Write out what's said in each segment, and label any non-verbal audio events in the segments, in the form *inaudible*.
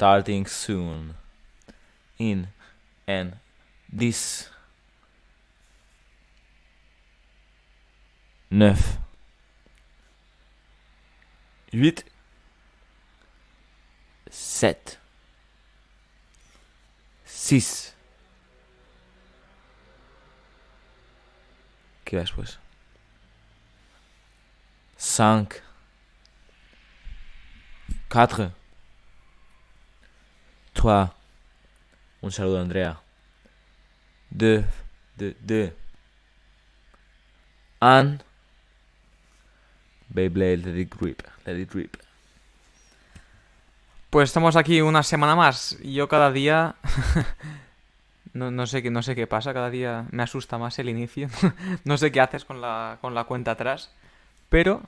starting soon. In and this 9 8 7 6 que va 5 Toi. Un saludo, Andrea. De. De. De. An. Beyblade, let it rip. Let it rip. Pues estamos aquí una semana más. Yo cada día. *laughs* no, no, sé, no sé qué pasa, cada día me asusta más el inicio. *laughs* no sé qué haces con la, con la cuenta atrás. Pero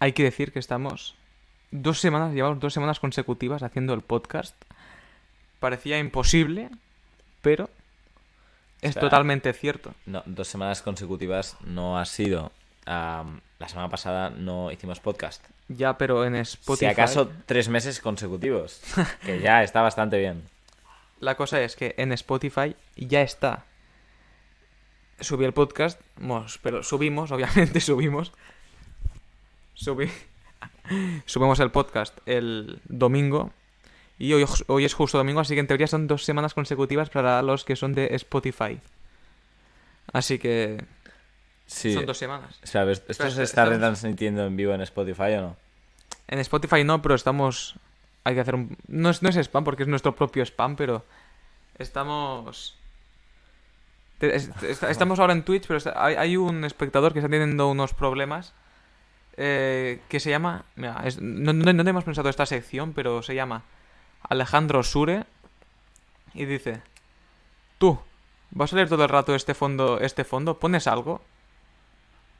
hay que decir que estamos dos semanas, llevamos dos semanas consecutivas haciendo el podcast. Parecía imposible, pero es totalmente cierto. No, dos semanas consecutivas no ha sido. La semana pasada no hicimos podcast. Ya, pero en Spotify. Si acaso tres meses consecutivos. *laughs* que ya está bastante bien. La cosa es que en Spotify ya está. Subí el podcast, pero subimos, *laughs* obviamente subimos. Subí. *laughs* Subimos el podcast el domingo. Y hoy, hoy es justo domingo, así que en teoría son dos semanas consecutivas para los que son de Spotify. Así que Sí. son dos semanas. O sea, ¿esto se está retransmitiendo en vivo en Spotify o no? En Spotify no, pero estamos. Hay que hacer un. No es, no es spam porque es nuestro propio spam, pero. Estamos. Estamos ahora en Twitch, pero hay, hay un espectador que está teniendo unos problemas. eh, que se llama. Mira, es- no, no, no hemos pensado esta sección, pero se llama Alejandro Sure. Y dice: Tú, ¿vas a leer todo el rato este fondo? Este fondo? ¿Pones algo?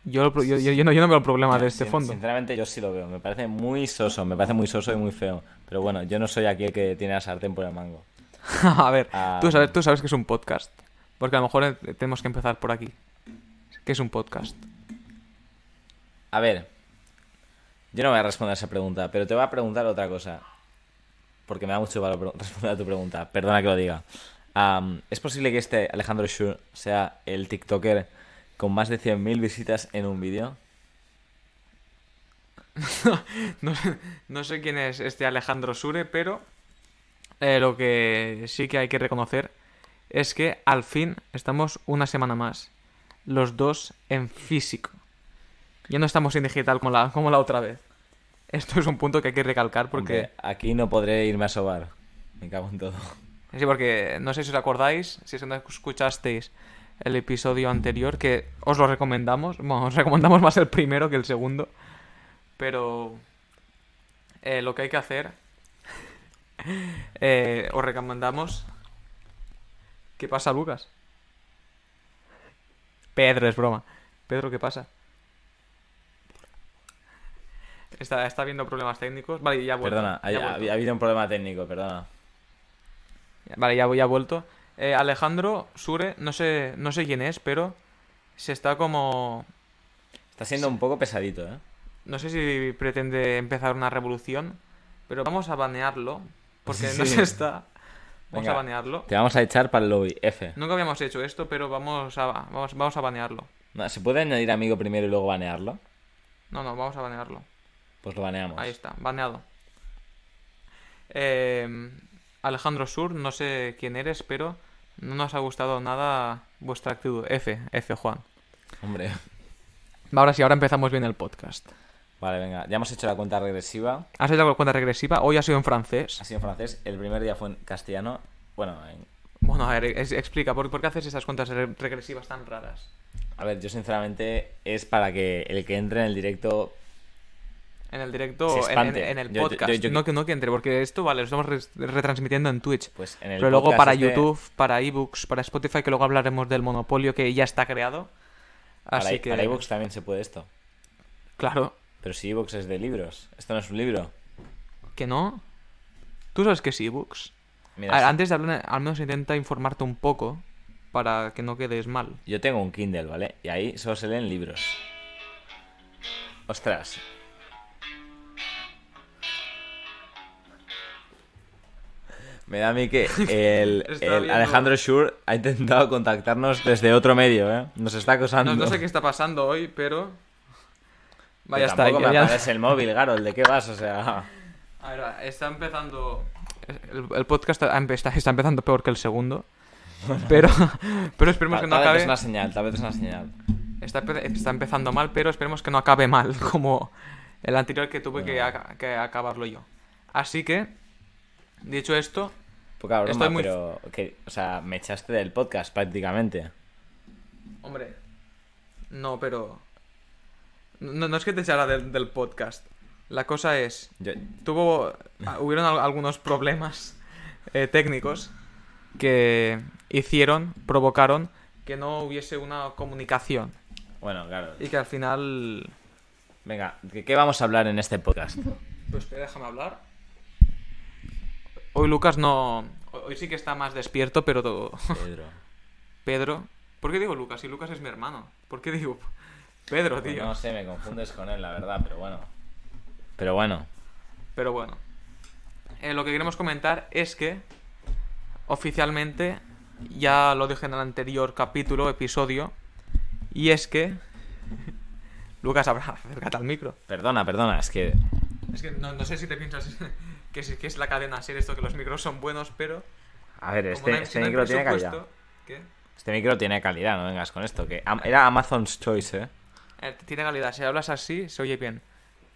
Yo, lo pro- yo, yo- yo no, yo no veo el problema de este fondo. Sinceramente yo sí lo veo. Me parece muy soso, me parece muy soso y muy feo. Pero bueno, yo no soy aquí el que tiene la sartén por el mango. *laughs* A ver, Ah, tú sabes, tú sabes que es un podcast. Porque a lo mejor eh, tenemos que empezar por aquí. ¿Qué es un podcast? A ver, yo no voy a responder esa pregunta, pero te voy a preguntar otra cosa. Porque me da mucho valor *laughs* responder a tu pregunta. Perdona que lo diga. ¿Es posible que este Alejandro Schur sea el TikToker con más de 100.000 visitas en un vídeo? *laughs* No, no sé quién es este Alejandro Sure, pero eh, lo que sí que hay que reconocer es que al fin estamos una semana más. Los dos en físico. Ya no estamos en digital como la, como la otra vez. Esto es un punto que hay que recalcar porque... Hombre, aquí no podré irme a sobar. Me cago en todo. Sí, porque no sé si os acordáis, si es que no escuchasteis el episodio anterior, que os lo recomendamos. Bueno, os recomendamos más el primero que el segundo. Pero eh, lo que hay que hacer, *laughs* eh, os recomendamos... ¿Qué pasa, Lucas? Pedro, es broma. Pedro, ¿qué pasa? Está, está habiendo problemas técnicos. Vale, ya ha vuelto, Perdona, ya ha, vuelto. habido un problema técnico, perdona. Vale, ya, ya ha vuelto. Eh, Alejandro Sure, no sé, no sé quién es, pero se está como... Está siendo un poco pesadito, ¿eh? No sé si pretende empezar una revolución, pero vamos a banearlo, porque no se está... Vamos Venga. a banearlo. Te vamos a echar para el lobby, F. Nunca habíamos hecho esto, pero vamos a, vamos, vamos a banearlo. No, ¿Se puede añadir amigo primero y luego banearlo? No, no, vamos a banearlo. Pues lo baneamos. Ahí está, baneado. Eh, Alejandro Sur, no sé quién eres, pero no nos ha gustado nada vuestra actitud. F, F, Juan. Hombre. Ahora sí, ahora empezamos bien el podcast. Vale, venga. Ya hemos hecho la cuenta regresiva. Has hecho la cuenta regresiva, hoy ha sido en francés. Ha sido en francés. El primer día fue en castellano. Bueno, en- Bueno, a ver, es- explica, ¿por, por qué haces esas cuentas re- regresivas tan raras? a ver, yo sinceramente es para que el que entre en el directo... En el directo, en, el yo- podcast. yo- yo- No, que, no que entre, porque esto, vale, lo estamos re- retransmitiendo en Twitch. Pues en el Pero luego para este- YouTube, para ebooks, para Spotify, que luego hablaremos del monopolio que ya está creado. Para, Así que. para iVoox también se puede esto. Claro, Pero si iVoox es de libros. Esto no es un libro. que no. ¿Tú sabes que es ebooks? Mira, ver, antes de hablar, al menos intenta informarte un poco para que no quedes mal. yo tengo un Kindle, ¿vale? Y ahí solo se leen libros. Ostras. Me da a mí que *laughs* el, Alejandro Schur ha intentado contactarnos desde otro medio, ¿eh? Nos está acosando. No, no sé qué está pasando hoy, pero... Vaya está. me ya- aparece el móvil, Garol, ¿de qué vas? O sea... A ver, está empezando... El, el podcast está, está empezando peor que el segundo. Pero, pero esperemos que no tal vez acabe... es una señal, tal vez es una señal. Está, está empezando mal, pero esperemos que no acabe mal, *laughs* como el anterior que tuve que acabarlo yo. Así que, dicho esto, Poca broma, Estoy muy- pero... Que, o sea, me echaste del podcast prácticamente. hombre, no, pero... No, no es que te echara del, del podcast. La cosa es, Yo- tuvo... ah, Hubieron al- algunos problemas eh, técnicos que hicieron, provocaron que no hubiese una comunicación. Bueno, claro. Y que al final... Venga, ¿de qué vamos a hablar en este podcast? Pues espera, déjame hablar. Hoy Lucas no. Hoy sí que está más despierto, pero todo. Pedro. *laughs* Pedro. ¿Por qué digo Lucas? Si Lucas es mi hermano. ¿Por qué digo Pedro, Pues tío? no sé, me confundes con él, la verdad, pero bueno. Pero bueno. Pero bueno. Eh, lo que queremos comentar es que oficialmente, ya lo dije en el anterior capítulo, episodio, y es que. *laughs* Lucas, habla, *laughs* acércate al micro. Perdona, perdona, es que... Es que no, no sé si te piensas que es, que es la cadena ser esto, que los micros son buenos, pero. A ver, este, no hay- este no micro tiene calidad. ¿Qué? Este micro tiene calidad, no vengas con esto. Que era Amazon's Choice, ¿eh? Eh, tiene calidad. Si hablas así, se oye bien.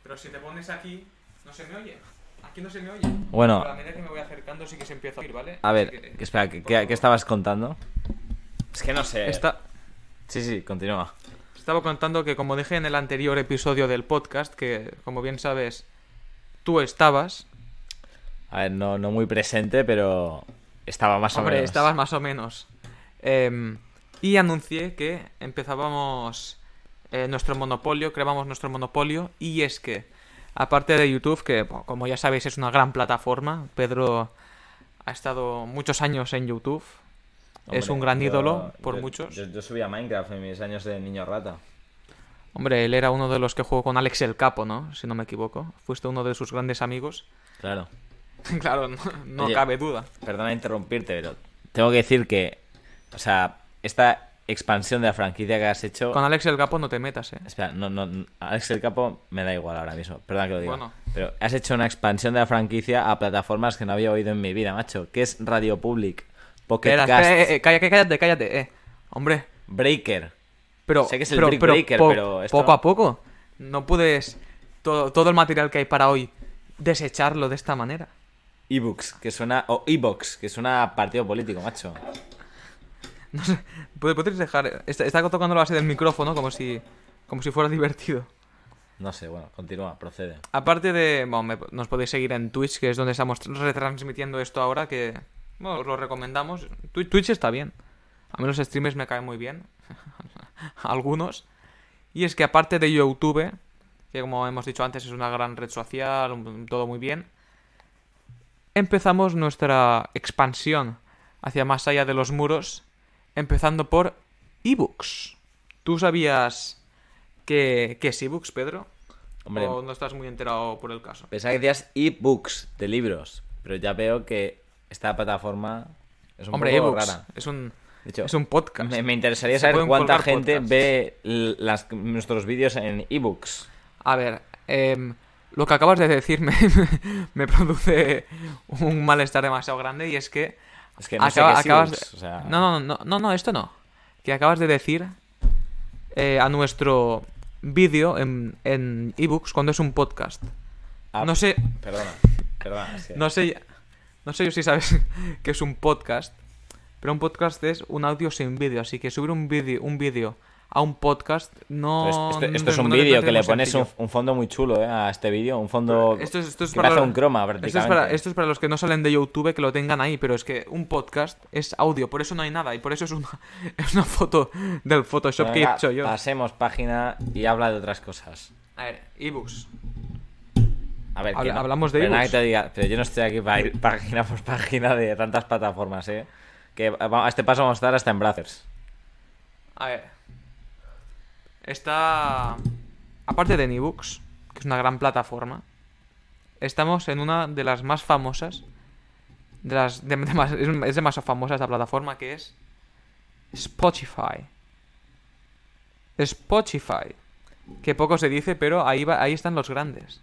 Pero si te pones aquí, no se me oye. Aquí no se me oye. Bueno. Pero a medida que me voy acercando, sí que se empieza a oír, ¿vale? A ver, que- espera, ¿qué, qué- qué estabas contando? Es que no sé. Esta- Sí, sí, continúa. Estaba contando que, como dije en el anterior episodio del podcast, que como bien sabes, tú estabas. A ver, no, no muy presente, pero estaba más o Hombre, menos. estabas más o menos. Em, y anuncié que empezábamos eh, nuestro monopolio, creábamos nuestro monopolio. Y es que, aparte de YouTube, que como ya sabéis es una gran plataforma, Pedro ha estado muchos años en YouTube. es un gran yo- ídolo por yo- muchos. Yo, yo subía Minecraft en mis años de niño rata. Hombre, él era uno de los que jugó con Alex el Capo, ¿no? Si no me equivoco. Fuiste uno de sus grandes amigos. Claro. *laughs* claro, no, no Oye, cabe duda. Perdona interrumpirte, pero tengo que decir que, o sea, esta expansión de la franquicia que has hecho... Con Alex el Capo no te metas, ¿eh? Espera, no, no, Alex el Capo me da igual ahora mismo, perdona que lo diga. Bueno. Pero has hecho una expansión de la franquicia a plataformas que no había oído en mi vida, macho. ¿Qué es Radio Public? Pocket Cast, espera, eh, eh, cállate, cállate, cállate, eh. Hombre, Breaker. pero... Sé que es el pero, Breaker, po- pero esto- Poco a poco. No puedes... Todo, todo el material que hay para hoy desecharlo de esta manera. Ebooks, que suena... O e-box, que suena a partido político, macho. No sé, ¿puedes puedes dejar... Está, está tocando la base del micrófono como si... Como si fuera *laughs* divertido. No sé, bueno, continúa, procede. Aparte de... Bueno, me- nos podéis seguir en Twitch, que es donde estamos retransmitiendo esto ahora, que... Bueno, os lo recomendamos. Twi- Twitch está bien. A mí los streamers me caen muy bien. *laughs* Algunos. Y es que aparte de YouTube, que como hemos dicho antes es una gran red social, todo muy bien, empezamos nuestra expansión hacia más allá de los muros, empezando por ebooks. ¿Tú sabías que, que es ebooks, Pedro? Hombre, ¿O no estás muy enterado por el caso? pensaba que decías e-books, de libros. Pero ya veo que esta plataforma es un Hombre, poco rara. Es un, De hecho, es un podcast. me, me interesaría saber cuánta gente podcasts. ve las, nuestros vídeos en ebooks. A ver, em, lo que acabas de decir me, *laughs* me produce un malestar demasiado grande y es que... Es que no acaba- sé qué es acabas ebooks, de- o sea- no, no, no, no, no, esto no. Que acabas de decir eh, a nuestro vídeo en, en ebooks cuando es un podcast. Ah, No sé, Perdona, perdona. *laughs* no sé, no sé yo si sabes *laughs* que es un podcast, pero un podcast es un audio sin vídeo, así que subir un vídeo, un vídeo a un podcast no. Pero esto, esto no- es un no vídeo que le pones un, fondo muy chulo eh, a este vídeo. Un fondo Esto es, esto es que para hace un croma Esto es, prácticamente. para, esto es para los que no salen de YouTube que lo tengan ahí, pero es que un podcast es audio, por eso no hay nada y por eso es una, *laughs* es una foto del Photoshop que he hecho yo. Pasemos página y habla de otras cosas. A ver, ebooks. A ver, Habla- que no- hablamos de pero ebooks. te diga, pero yo no estoy aquí para ir *laughs* página por página de tantas plataformas, ¿eh? Que a este paso vamos a estar hasta en Brothers. A ver. Está. Aparte de en ebooks, que es una gran plataforma, estamos en una de las más famosas de las de- de más- es, demasiado famosa esta plataforma que es Spotify. Spotify. Que poco se dice, pero ahí va, ahí están los grandes.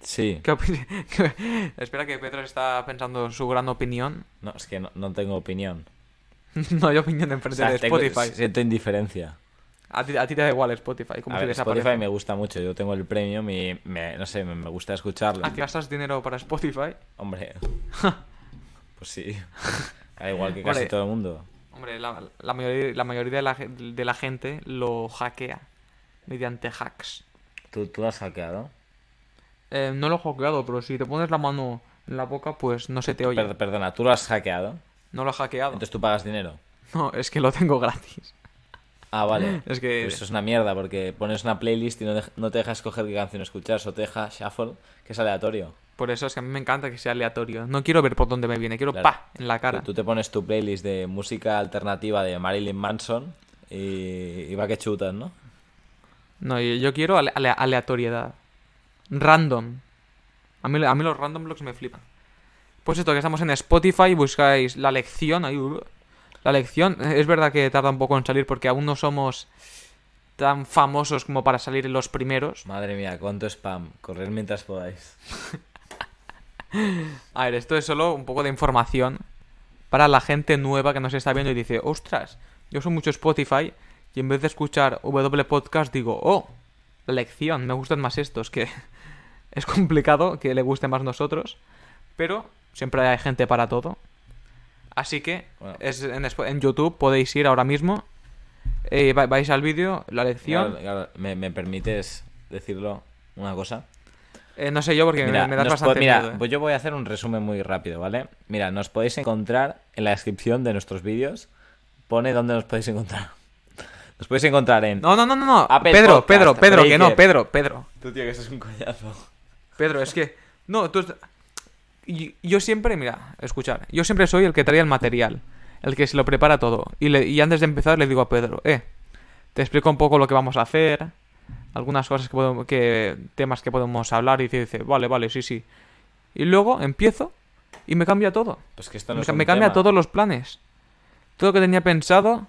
Sí. ¿Qué opi- *laughs* qué- Espera que Pedro está pensando su gran opinión. No, es que no, no tengo opinión. *laughs* no hay opinión en O frente sea, de tengo- Spotify. siento indiferencia. A ti, a ti te da igual Spotify. Como A si ver, desaparece. Spotify me gusta mucho. Yo tengo el premium y me, no sé, me, gusta escucharlo. ¿A qué gastas dinero para Spotify? Hombre. *laughs* pues sí. Da igual que casi Hombre. todo el mundo. Hombre, la, la mayoría, la mayoría de, la, de la gente lo hackea mediante hacks. ¿Tú, tú lo has hackeado? Eh, no lo he hackeado, pero si te pones la mano en la boca, pues no se te oye. Per- perdona, ¿tú lo has hackeado? No lo he hackeado. Entonces tú pagas dinero. No, es que lo tengo gratis. Ah, vale. *laughs* Es que- Pues eso es una mierda porque pones una playlist y no, no te deja escoger qué canción escuchar, solo te deja shuffle, que es aleatorio. Por eso es que a mí me encanta que sea aleatorio. No quiero ver por dónde me viene, quiero Claro. pa en la cara. Tú, tú te pones tu playlist de música alternativa de Marilyn Manson y, y va que chutas, ¿no? No, yo, yo quiero ale- ale- aleatoriedad. Random. A mí, a mí los random blocks me flipan. Pues esto, que estamos en Spotify, buscáis la lección. Ahí, uh, la lección. Es verdad que tarda un poco en salir porque aún no somos tan famosos como para salir en los primeros. Madre mía, cuánto spam. Correr mientras podáis. *laughs* A ver, esto es solo un poco de información para la gente nueva que nos está viendo y dice, ostras, yo uso mucho Spotify y en vez de escuchar W Podcast digo, oh, la lección, me gustan más estos, que *laughs* es complicado que le guste más nosotros, pero siempre hay gente para todo. Así que Bueno. es en, YouTube podéis ir ahora mismo, eh, va- vais al vídeo, la lección, Claro, claro, ¿me, me permites decirlo una cosa? Eh, no sé yo porque Mira, me, me das bastante mira, miedo. ¿eh? pues yo voy a hacer un resumen muy rápido, ¿vale? Mira, nos podéis encontrar en la descripción de nuestros vídeos. Pone dónde nos podéis encontrar. *laughs* Nos podéis encontrar en... No, no, no, no, no. Apple Pedro, Podcast, Pedro, Pedro, que no. Pedro, Pedro. Tú, tío, que eso es un coñazo. Pedro, es que. No, tú. Yo siempre, mira, escuchar. Yo siempre soy el que trae el material. El que se lo prepara todo. Y, le- y antes de empezar le digo a Pedro, eh, te explico un poco lo que vamos a hacer. Algunas cosas que podemos. Que, temas que podemos hablar. Y dice, dice, vale, vale, sí, sí. Y luego empiezo y me cambia todo. Pues que esto no Me, es ca- un me cambia tema. todos los planes. Todo lo que tenía pensado.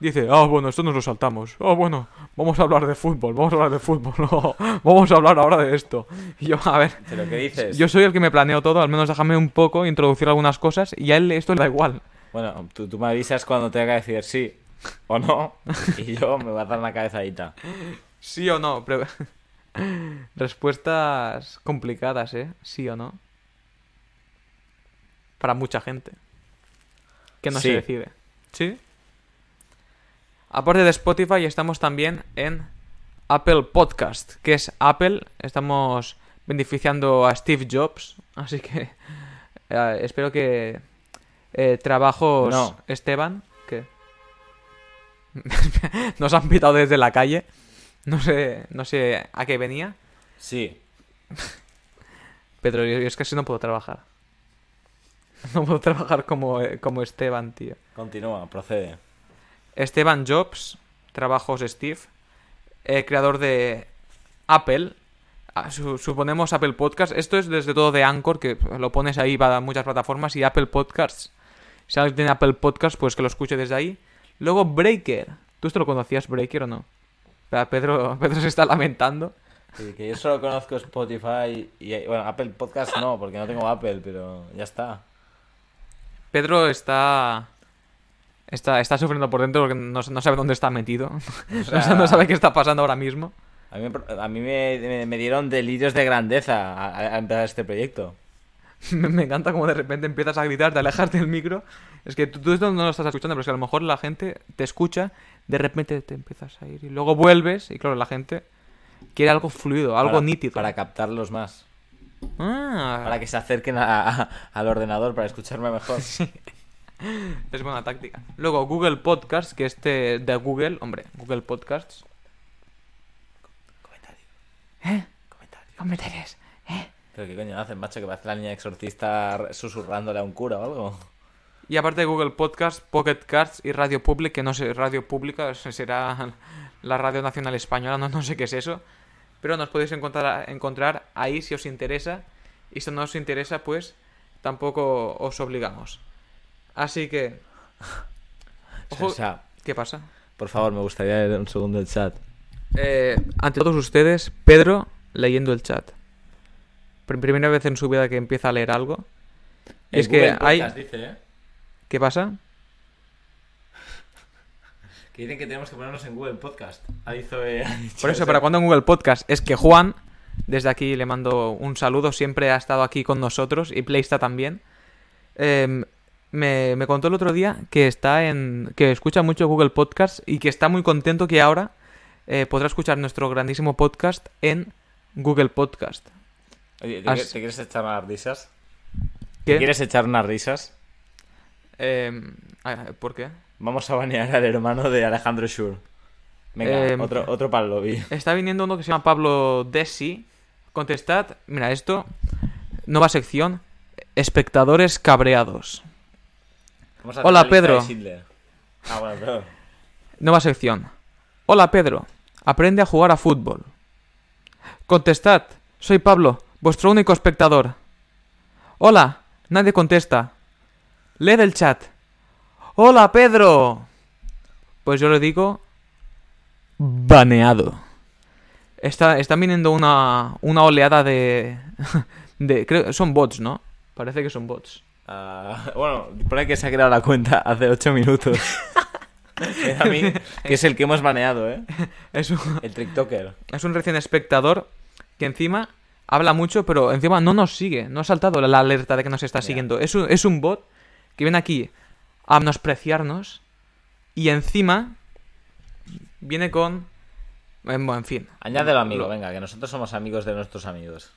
Dice, ah, bueno, esto nos lo saltamos. Ah, bueno, vamos a hablar de fútbol, vamos a hablar de fútbol. *laughs* no, vamos a hablar ahora de esto. Y yo, a ver, ¿Pero qué dices? yo soy el que me planeo todo, al menos déjame un poco introducir algunas cosas y a él esto le da igual. Bueno, tú, tú me avisas cuando tenga que decir sí o no y yo me voy a dar una cabezadita. ¿Sí o no? Pre- *laughs* Respuestas complicadas, ¿eh? ¿Sí o no? Para mucha gente. Que no Sí. se decide. ¿Sí? Aparte de Spotify, estamos también en Apple Podcast, que es Apple. Estamos beneficiando a Steve Jobs. Así que *laughs* eh, espero que eh, trabajos No. Esteban. ¿Qué? *laughs* Nos han pitado desde la calle. No sé, no sé a qué venía. Sí. *laughs* Pedro, yo, yo es que así no puedo trabajar. No puedo trabajar como, eh, como Esteban, tío. Continúa, procede. Esteban Jobs, trabajos Steve, eh, creador de Apple. Ah, su- suponemos Apple Podcast. Esto es desde todo de Anchor, que lo pones ahí, va a muchas plataformas, y Apple Podcasts. Si alguien tiene Apple Podcast, pues que lo escuche desde ahí. Luego Breaker. ¿Tú esto lo conocías, Breaker, o no? Pedro, *laughs* Pedro se está lamentando. Sí, que yo solo conozco Spotify y... Bueno, Apple Podcast no, porque no tengo Apple, pero ya está. Pedro está... Está, está sufriendo por dentro porque no, no sabe dónde está metido. *laughs* No sea- sabe- no sabe qué está pasando ahora mismo. A mí, me- a mí me, me- dieron delirios de grandeza a, a empezar este proyecto. Me, *laughs* me encanta como de repente empiezas a gritar, te alejas del micro. Es que tú, tú no lo estás escuchando, pero es que a lo mejor la gente te escucha, de repente te empiezas a ir y luego vuelves y claro, la gente quiere algo fluido, algo Para- nítido. Para captarlos más. Ah, Para que se acerquen a- al ordenador para escucharme mejor. *laughs* *laughs* es buena táctica. Luego Google Podcasts, que este de Google, hombre, Google Podcasts. Comentario. ¿Eh? Comentario. Comentarios. ¿Eh? Pero qué coño hacen, macho, que parece la niña exorcista susurrándole a un cura o algo. Y aparte de Google Podcast, Pocket Casts y Radio Public, que no sé, Radio Pública será la Radio Nacional Española, no, no sé qué es eso. Pero nos podéis encontrar, encontrar ahí si os interesa. Y si no os interesa, pues tampoco os obligamos. Así que... *laughs* Ojo, O sea, ¿Qué pasa? por favor, me gustaría leer un segundo el chat. Eh, ante todos ustedes, Pedro leyendo el chat. Pr- Primera vez en su vida que empieza a leer algo. Y es que hay... Dice, ¿eh? ¿Qué pasa? *laughs* Que dicen que tenemos que ponernos en Google Podcast. Dicho, eh, ha dicho Por eso, para cuando en Google Podcast, es que Juan, desde aquí le mando un saludo, siempre ha estado aquí con nosotros y Playsta también. Eh, me, me contó el otro día que está en. que escucha mucho Google Podcast y que está muy contento que ahora eh, podrá escuchar nuestro grandísimo podcast en Google Podcast. Oye, ¿te, quieres echar unas risas? ¿Qué? ¿Te quieres echar unas risas? Eh, ¿Por qué? Vamos a banear al hermano de Alejandro Schur. Venga, Em, otro, otro para el lobby. Está viniendo uno que se llama Pablo Desi. Contestad. Mira, esto. Nueva sección. Espectadores cabreados. Vamos a Hola, Pedro. Ah, bueno, pero... Nueva sección. Hola Pedro, aprende a jugar a fútbol. Contestad, soy Pablo, vuestro único espectador. Hola, nadie contesta. Lee el chat. Hola Pedro. Pues yo le digo... Baneado. Está, están viniendo una, una oleada de... *laughs* de creo, son bots, ¿no? Parece que son bots. Ah, *laughs* bueno, pone que se ha creado la cuenta hace 8 minutos. *laughs* Es a mí, que es el que hemos baneado, ¿eh? *laughs* Es un, El TikToker. Es un recién espectador que encima habla mucho, pero encima no nos sigue. No ha saltado la alerta de que nos está siguiendo. Es un, es un bot que viene aquí a menospreciarnos y encima viene con... eh, Bueno, en fin. Añádelo, amigo, Lo- venga, que nosotros somos amigos de nuestros amigos.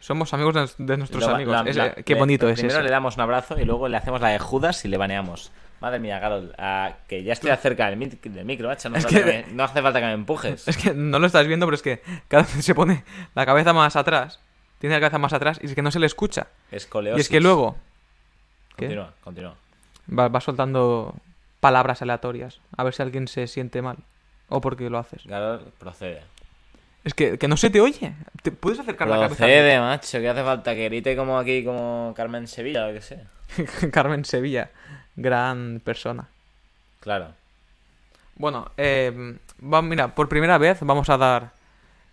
Somos amigos de, de nuestros Lo- amigos. la- Es- la- eh, qué le- bonito es Primero eso. le damos un abrazo y luego le hacemos la de Judas y le baneamos. Madre mía, Carol, ah, que ya estoy cerca del, mic- del micro, macho. No, Es hace falta que- me- no hace falta que me empujes. Es que no lo estás viendo, pero es que cada vez se pone la cabeza más atrás. Tiene la cabeza más atrás y es que no se le escucha. Escoliosis. Y es que luego ¿Qué? Continúa, continúa. va, va soltando palabras aleatorias. A ver si alguien se siente mal. O porque lo haces. Carol, procede. Es que, que no se te oye. ¿Te puedes acercar la cabeza? Procede, macho, que hace falta que grite como aquí, como Carmen Sevilla, o que sé. *laughs* Carmen Sevilla, gran persona. Claro. Bueno, eh, va- mira, por primera vez vamos a dar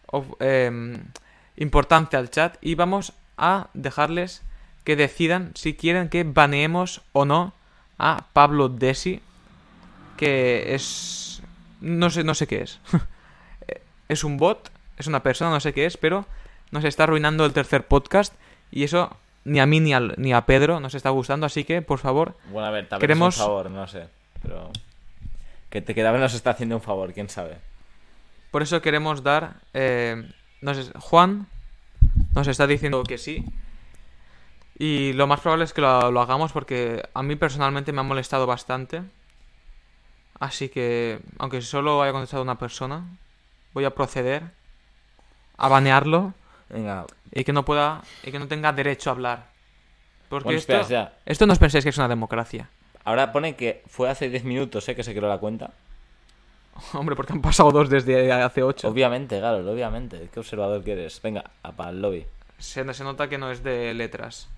of- eh, importancia al chat y vamos a dejarles que decidan si quieren que baneemos o no a Pablo Desi, que es... no sé, no sé qué es. *laughs* es un bot, es una persona, no sé qué es, pero nos está arruinando el tercer podcast y eso ni a mí ni, al- ni a Pedro nos está gustando, así que por favor Bueno, a ver, tal vez Queremos- un favor, no sé. Pero. Que te queda nos está haciendo un favor, quién sabe. Por eso queremos dar. eh, nos Juan nos está diciendo que sí. Y lo más probable es que lo, lo hagamos porque a mí personalmente me ha molestado bastante. Así que, aunque solo haya contestado una persona, voy a proceder a banearlo Venga, y que no pueda. y que no tenga derecho a hablar. Porque bueno, esto, espera, esto no os penséis que es una democracia. Ahora pone que fue hace 10 minutos, ¿eh? Que se creó la cuenta. *laughs* Hombre, porque han pasado dos desde hace ocho. Obviamente, claro, obviamente. Qué observador que eres. Venga, a para el lobby. Se, se nota que no es de letras.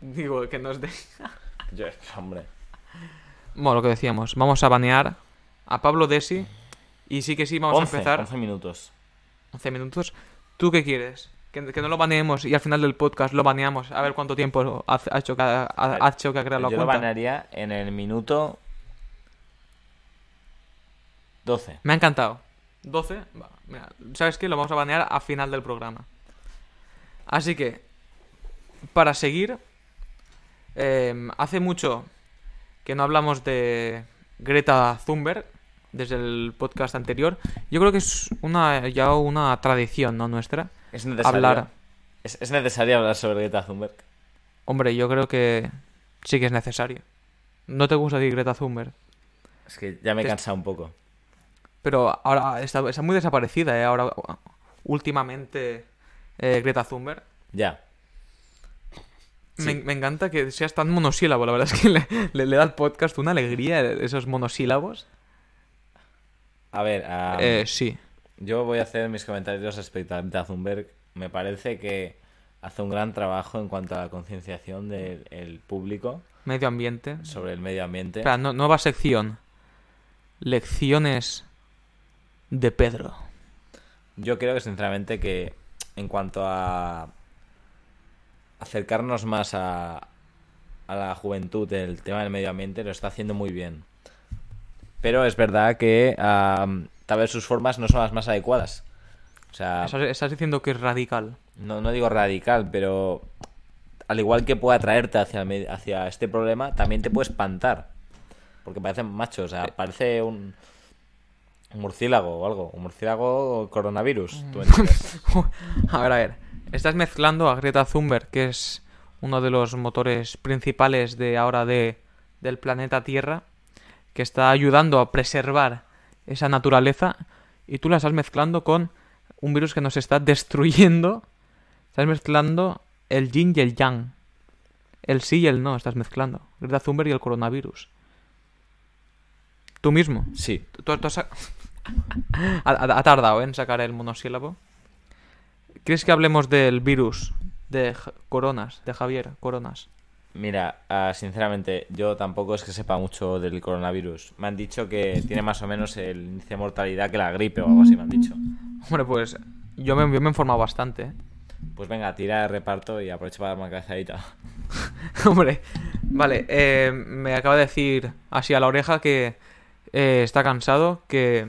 Digo, que no es de... *laughs* Yo, hombre. Bueno, lo que decíamos, vamos a banear a Pablo Desi y sí que sí, vamos 11, a empezar 11 minutos. 11 minutos. ¿Tú qué quieres? Que, que no lo baneemos y al final del podcast lo baneamos. A ver cuánto tiempo ha, ha hecho que ha, ha- ha hecho que ha creado la Yo lo cuenta. banearía en el minuto 12. Me ha encantado. 12. Va, mira, ¿sabes qué? Lo vamos a banear a final del programa. Así que, para seguir, eh, hace mucho que no hablamos de Greta Thunberg desde el podcast anterior. Yo creo que es una ya una tradición, ¿no? Nuestra. Es necesario. Hablar. Es, es necesario hablar sobre Greta Thunberg. Hombre, yo creo que sí que es necesario. No te gusta decir Greta Thunberg. Es que ya me he cansado un poco. Pero ahora está, está muy desaparecida, ¿eh? Ahora, últimamente, eh, Greta Thunberg. Ya. Me, encanta que seas tan monosílabo. La verdad es que le, le- le da al podcast una alegría esos monosílabos. A ver, Eh, sí. yo voy a hacer mis comentarios respecto a Thunberg. Me parece que hace un gran trabajo en cuanto a la concienciación del el público Medio ambiente. sobre el medio ambiente. Espera, no- nueva sección. Lecciones de Pedro. Yo creo que sinceramente que en cuanto a acercarnos más a, a la juventud del tema del medio ambiente lo está haciendo muy bien. Pero es verdad que tal vez sus formas no son las más adecuadas. O sea, Estás, estás diciendo que es radical. no, no digo radical, pero al igual que puede atraerte hacia, este problema, también te puede espantar. Porque parece macho, o sea, parece un, un murciélago o algo. Un murciélago coronavirus. ¿tú *laughs* a ver, a ver. Estás mezclando a Greta Thunberg, que es uno de los motores principales de ahora de, del planeta Tierra, que está ayudando a preservar esa naturaleza, y tú la estás mezclando con un virus que nos está destruyendo. Estás mezclando el yin y el yang. El sí y el no estás mezclando. Greta Thunberg y el coronavirus. Tú mismo. Sí. Tú- tú has sa- *laughs* ha, tardado ¿eh? en sacar el monosílabo. ¿Crees que hablemos del virus de Coronas, de Javier Coronas? Mira, ah, sinceramente, yo tampoco es que sepa mucho del coronavirus. Me han dicho que tiene más o menos el índice de mortalidad que la gripe o algo así, me han dicho. Hombre, pues yo me, yo me he informado bastante. ¿eh? Pues venga, tira de reparto y aprovecha para darme una cabezadita. *laughs* Hombre, vale, eh, me acaba de decir así a la oreja que eh, está cansado, que,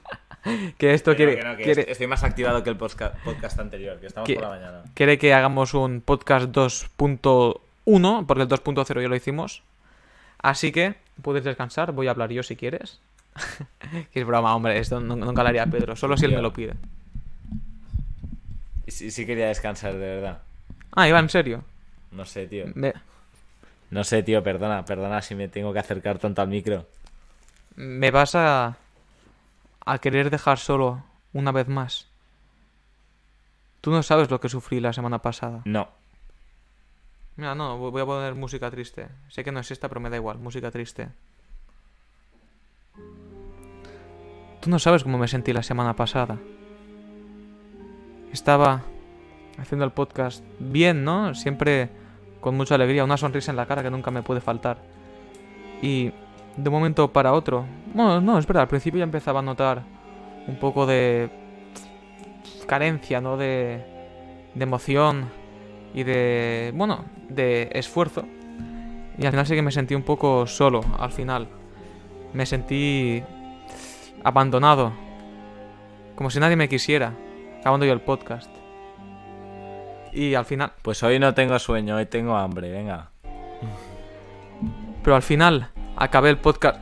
*laughs* que esto quiere, Que no, que quiere, est- Estoy más activado que el podcast anterior, que estamos Que- por la mañana. quiere que hagamos un podcast 2.1, porque el 2.0 ya lo hicimos. Así que puedes descansar, voy a hablar yo si quieres. *laughs* que es broma, hombre, esto no- nunca lo haría Pedro, solo si él me lo pide. Sí, sí quería descansar, de verdad. Ah, Iván, en serio. No sé, tío. Me, No sé, tío, perdona, perdona si me tengo que acercar tanto al micro. me vas a, a querer dejar solo una vez más. Tú no sabes lo que sufrí la semana pasada. No. Mira, no, voy a poner música triste. Sé que no es esta, pero me da igual, música triste. Tú no sabes cómo me sentí la semana pasada. Estaba haciendo el podcast bien, ¿no? Siempre con mucha alegría, una sonrisa en la cara que nunca me puede faltar. Y de un momento para otro, bueno, no, es verdad, al principio ya empezaba a notar un poco de carencia, ¿no? De, de emoción y de, bueno, de esfuerzo. Y al final sí que me sentí un poco solo, al final. Me sentí abandonado. Como si nadie me quisiera. Acabando yo el podcast. Y al final, Pues hoy no tengo sueño, hoy tengo hambre, venga. pero al final, acabé el podcast.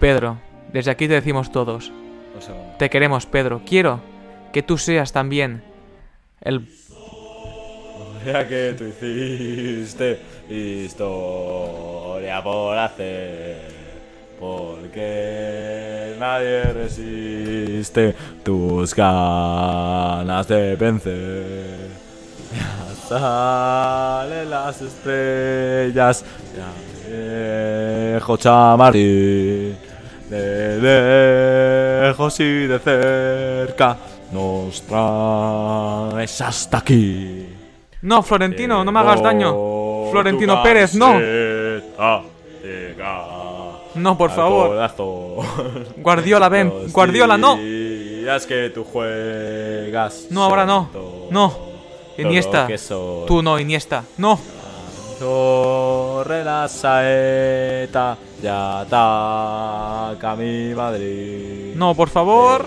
Pedro, desde aquí te decimos todos. Te queremos, Pedro. Quiero que tú seas también el Ya que tú hiciste historia por hacer, porque nadie resiste tus ganas de vencer. Ya salen las estrellas, ya dejo chamartín, de lejos y de cerca, nos traes hasta aquí. No, Florentino, no me hagas daño. Florentino Pérez, no. No, por favor. Guardiola, ven. *laughs* Guardiola, no. que tú juegas. No, ahora no. No. Iniesta. Tú no, Iniesta. No. Torre la saeta, ya ataca mi Madrid. No, por favor.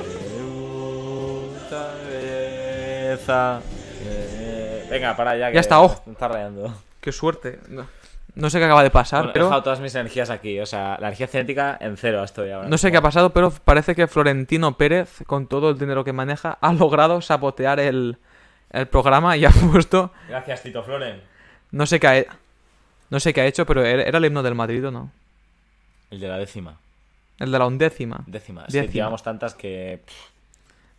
Venga, para ya. Ya está, oh. Está rayando. Qué suerte. No, no sé qué acaba de pasar, Bueno, he dejado todas mis energías aquí. O sea, la energía cinética en cero estoy ahora. No sé qué ha pasado, pero parece que Florentino Pérez, con todo el dinero que maneja, ha logrado sabotear el, el programa y ha *laughs* puesto... Gracias, Tito Floren. No sé qué ha, no sé qué ha hecho, pero era el himno del Madrid, ¿o no? El de la décima. El de la undécima. Décima. Es que Décima. llevamos tantas que. pff,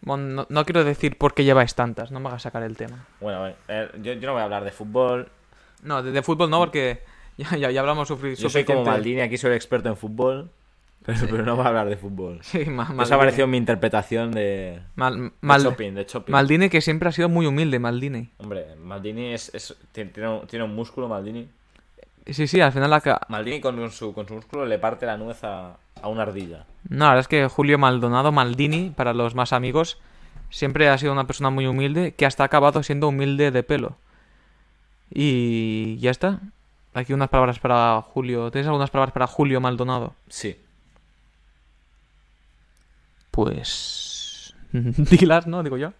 Bueno, no, no quiero decir por qué lleváis tantas, no me hagas sacar el tema. Bueno, bueno, eh, yo, yo no voy a hablar de fútbol. No, de, de fútbol no, porque ya, ya, ya hablamos sufri- Yo soy como suficiente. Maldini, aquí soy experto en fútbol. Pero, pero no va a hablar de fútbol. Sí, Ma- Maldini. parecido mi interpretación de, Mal- de Mal- de. Maldini que siempre ha sido muy humilde, Maldini. Hombre, Maldini es, es- tiene, tiene un músculo, Maldini. Sí, sí, al final la... Maldini con su, con su músculo le parte la nuez a, a una ardilla. No, la verdad es que Julio Maldonado, Maldini, para los más amigos, siempre ha sido una persona muy humilde que hasta ha acabado siendo humilde de pelo. Y ya está. Aquí unas palabras para Julio. ¿Tienes algunas palabras para Julio Maldonado? Sí. Pues... *laughs* Dilas, ¿no? Digo yo.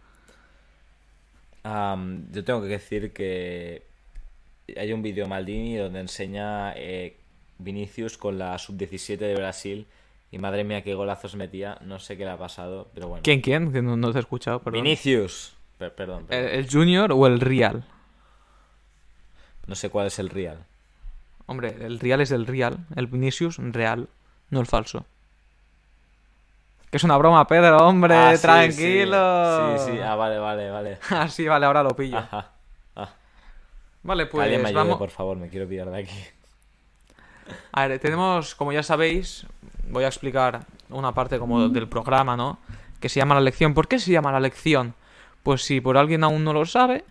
Yo tengo que decir que hay un vídeo de Maldini donde enseña eh, Vinicius con la sub-17 de Brasil y madre mía qué golazos metía. No sé qué le ha pasado, pero bueno. ¿Quién, quién? Que no, no te he escuchado, perdón. Vinicius. Per- perdón, ¿El, perdón. el Junior o el Real? No sé cuál es el real. Hombre, el Real es el Real. El Vinicius, real. No el falso. Que es una broma, Pedro, hombre, Ah, sí, tranquilo. Sí, sí, ah, vale, vale, vale. *laughs* Ah, sí, vale, ahora lo pillo. Ajá. Vale, que alguien me pues ayude, vamos. por favor, me quiero pillar de aquí. A ver, tenemos, como ya sabéis, voy a explicar una parte como del programa, ¿no? Que se llama la lección. ¿Por qué se llama la lección? Pues si por alguien aún no lo sabe,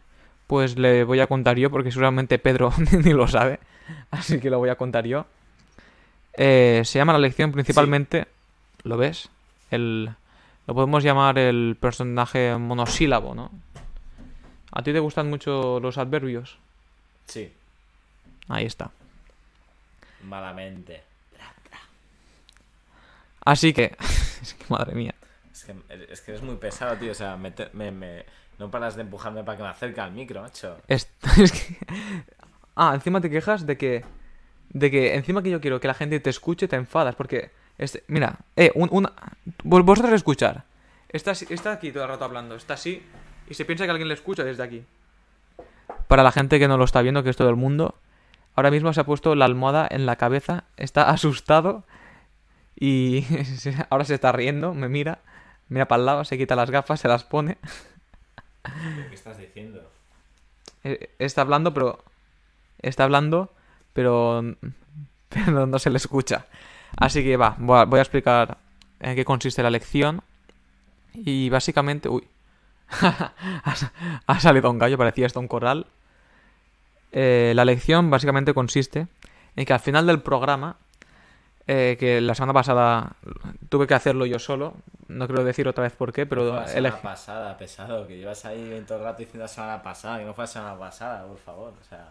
pues le voy a contar yo, porque seguramente Pedro *laughs* ni lo sabe. Así que lo voy a contar yo. Eh, se llama la lección principalmente. ¿Lo ves? El, lo podemos llamar el personaje monosílabo, ¿no? ¿A ti te gustan mucho los adverbios? Sí, Ahí está. malamente. Así que. *laughs* es que madre mía. Es que, es que eres muy pesado, tío. O sea, me, me- me- no paras de empujarme para que me acerque al micro, macho. Es, *laughs* es que... Ah, encima te quejas de que... De que encima que yo quiero que la gente te escuche, te enfadas. Porque... Este, mira, eh, un, una... vos- Vosotros escuchar. Está, está aquí todo el rato hablando. Está así. Y se piensa que alguien le escucha desde aquí. Para la gente que no lo está viendo, que es todo el mundo. Ahora mismo se ha puesto la almohada en la cabeza. Está *laughs* asustado. Y *laughs* ahora se está riendo. Me mira. Mira para el lado. Se quita las gafas. Se las pone. ¿Qué estás diciendo? Eh, Está hablando, pero. Está hablando, pero. *laughs* Pero no se le escucha. Así que va, voy a, explicar en qué consiste la lección. Y básicamente. Uy. ha salido un gallo, parecía esto un corral. Eh, la lección básicamente consiste en que al final del programa. eh, que la semana pasada tuve que hacerlo yo solo. No quiero decir otra vez por qué, pero la semana pasada, pesado, que llevas ahí todo el rato diciendo la semana pasada, que no fue la semana pasada, por favor. O sea,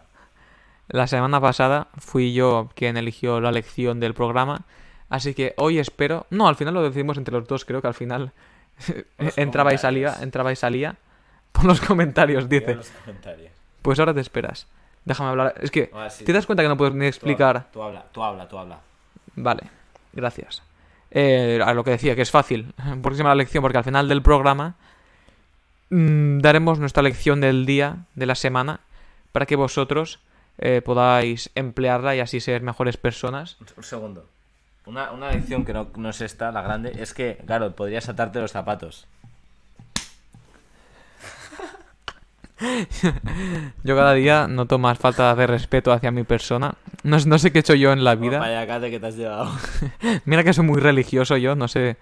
La semana pasada fui yo quien eligió la lección del programa, así que hoy espero... No, al final lo decidimos entre los dos, creo que al final *laughs* entraba y salía, entraba y salía. Por los comentarios, dice. los comentarios. Pues ahora te esperas. Déjame hablar. Es que, sí. ¿te das cuenta que no puedo ni explicar? Tú habla, tú habla, tú habla. Vale, gracias. Eh, a lo que decía, que es fácil. ¿Por qué se llama la lección? Porque al final del programa mm, daremos nuestra lección del día, de la semana, para que vosotros eh, podáis emplearla y así ser mejores personas. Un, un segundo. Una, una lección que no, no es esta, la grande, es que, claro, podrías atarte los zapatos. *laughs* Yo cada día noto más falta de respeto hacia mi persona. No, no sé qué he hecho yo en la vida. Vaya cate que te has llevado. *laughs* Mira que soy muy religioso yo, no sé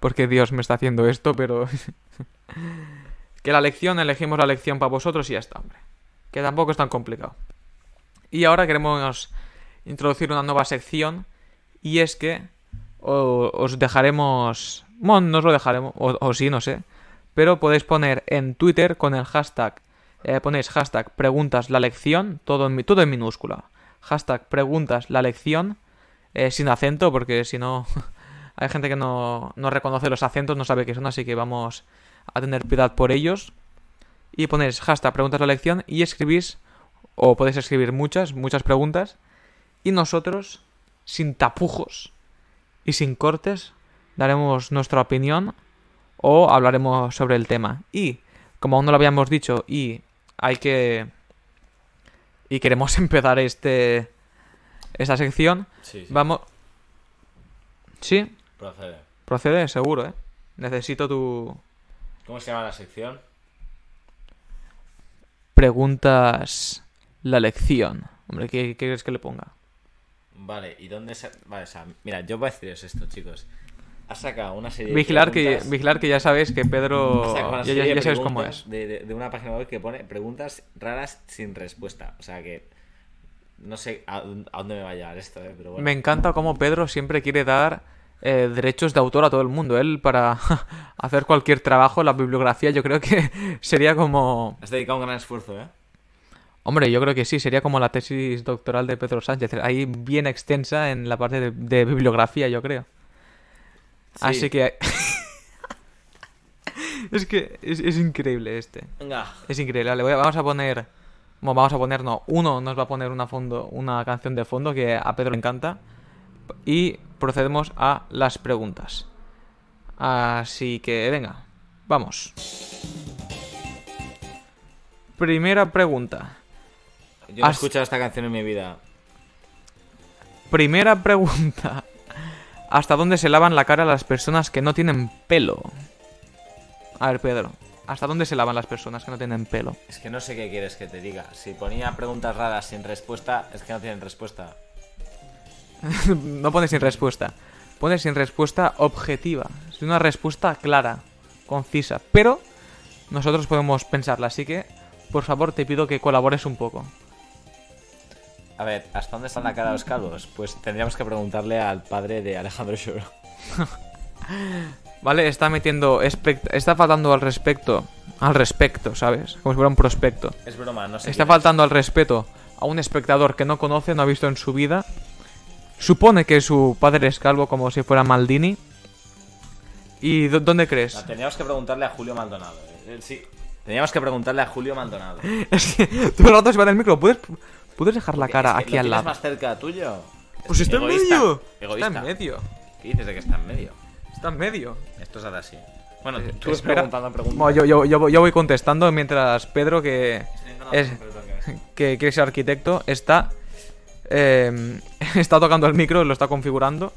por qué Dios me está haciendo esto, pero... *laughs* que la lección, elegimos la lección para vosotros y ya está, hombre. Que tampoco es tan complicado. Y ahora queremos introducir una nueva sección y es que os dejaremos... Bueno, no os lo dejaremos, o, o sí, no sé. Pero podéis poner en Twitter con el hashtag... eh, ponéis hashtag preguntas la lección, todo en, todo en minúscula. Hashtag preguntas la lección eh, sin acento, porque si no, *laughs* hay gente que no, no reconoce los acentos, no sabe qué son, así que vamos a tener piedad por ellos. Y ponéis hashtag preguntas la lección y escribís, o podéis escribir muchas, muchas preguntas, y nosotros, sin tapujos y sin cortes, daremos nuestra opinión o hablaremos sobre el tema. Y, como aún no lo habíamos dicho, y hay que... Y queremos *laughs* empezar este... Esta sección. Sí, sí. Vamos. Sí, Procede. procede, seguro, ¿eh? Necesito tu. ¿Cómo se llama la sección? Preguntas. La lección. Hombre, ¿qué, qué quieres que le ponga? Vale, ¿y dónde se... Vale, o sea, mira, yo voy a deciros esto, chicos. Has sacado una serie Vigilar de que, vigilar que ya sabéis que Pedro... Ya, ya- sabes cómo es. De, de- de una página web que pone preguntas raras sin respuesta. O sea que... No sé a, a dónde me va a llevar esto, eh, pero bueno. Me encanta cómo Pedro siempre quiere dar eh, derechos de autor a todo el mundo. Él para *laughs* hacer cualquier trabajo, la bibliografía, yo creo que *laughs* sería como... Has dedicado un gran esfuerzo, ¿eh? Hombre, yo creo que sí, sería como la tesis doctoral de Pedro Sánchez. Ahí bien extensa en la parte de, de bibliografía, yo creo. Sí. Así que... *laughs* es que es, es increíble este. Venga. Es increíble. Vale, voy a- vamos a poner... Bueno, vamos a poner, no. Uno nos va a poner una, fondo, una canción de fondo que a Pedro le encanta. Y procedemos a las preguntas. Así que, venga. Vamos. Primera pregunta. Yo no he escuchado esta canción en mi vida. Primera pregunta. ¿Hasta dónde se lavan la cara las personas que no tienen pelo? A ver, Pedro. ¿Hasta dónde se lavan las personas que no tienen pelo? Es que no sé qué quieres que te diga. Si ponía preguntas raras sin respuesta, es que no tienen respuesta. *laughs* no pones sin respuesta. Pones sin respuesta objetiva. Es una respuesta clara, concisa. Pero nosotros podemos pensarla. Así que, por favor, te pido que colabores un poco. A ver, ¿hasta dónde están la cara los calvos? Pues tendríamos que preguntarle al padre de Alejandro Shoro. *laughs* ¿Vale? Está metiendo... Está faltando al respecto. Al respecto, ¿sabes? Como si fuera un prospecto. Es broma, no sé. Está faltando al respeto a un espectador que no conoce, no ha visto en su vida. Supone que su padre es calvo como si fuera Maldini. ¿Y dó- dónde es. crees? No, teníamos que preguntarle a Julio Maldonado. eh. Sí. Teníamos que preguntarle a Julio Maldonado. *laughs* Es que todo el rato se va del micro. ¿Puedes, puedes dejar la cara Es que aquí lo al lado? más cerca tuyo. Pues está en medio. Egoísta. Está en medio. ¿Qué dices de que está en medio? Está en medio. Esto es así. Bueno, Eh, tú espera. preguntando preguntas. Bueno, yo, yo, yo, yo voy contestando mientras Pedro, que, es, que quiere ser arquitecto, está, eh, *laughs* está tocando el micro, lo está configurando.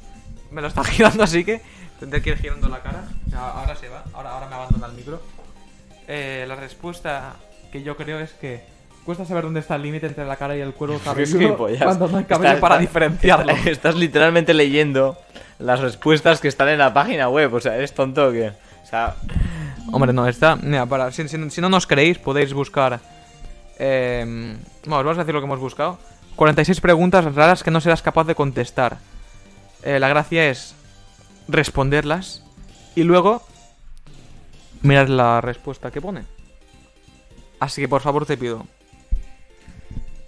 Me lo está *laughs* girando, así que tendré que ir girando la cara. Ahora se va, ahora, ahora me abandona el micro. Eh, la respuesta que yo creo es que cuesta saber dónde está el límite entre la cara y el cuero cabelludo cuando no hay cabello Estás- para diferenciarlo. Estás, *laughs* estás literalmente leyendo las respuestas que están en la página web. O sea, ¿eres tonto o qué? O sea, Hombre, no, está. Mira, para, si, si- si no nos creéis, podéis buscar. Eh, bueno, os vamos a decir lo que hemos buscado. 46 preguntas raras que no serás capaz de contestar. Eh, la gracia es responderlas y luego mirar la respuesta que pone. Así que por favor te pido.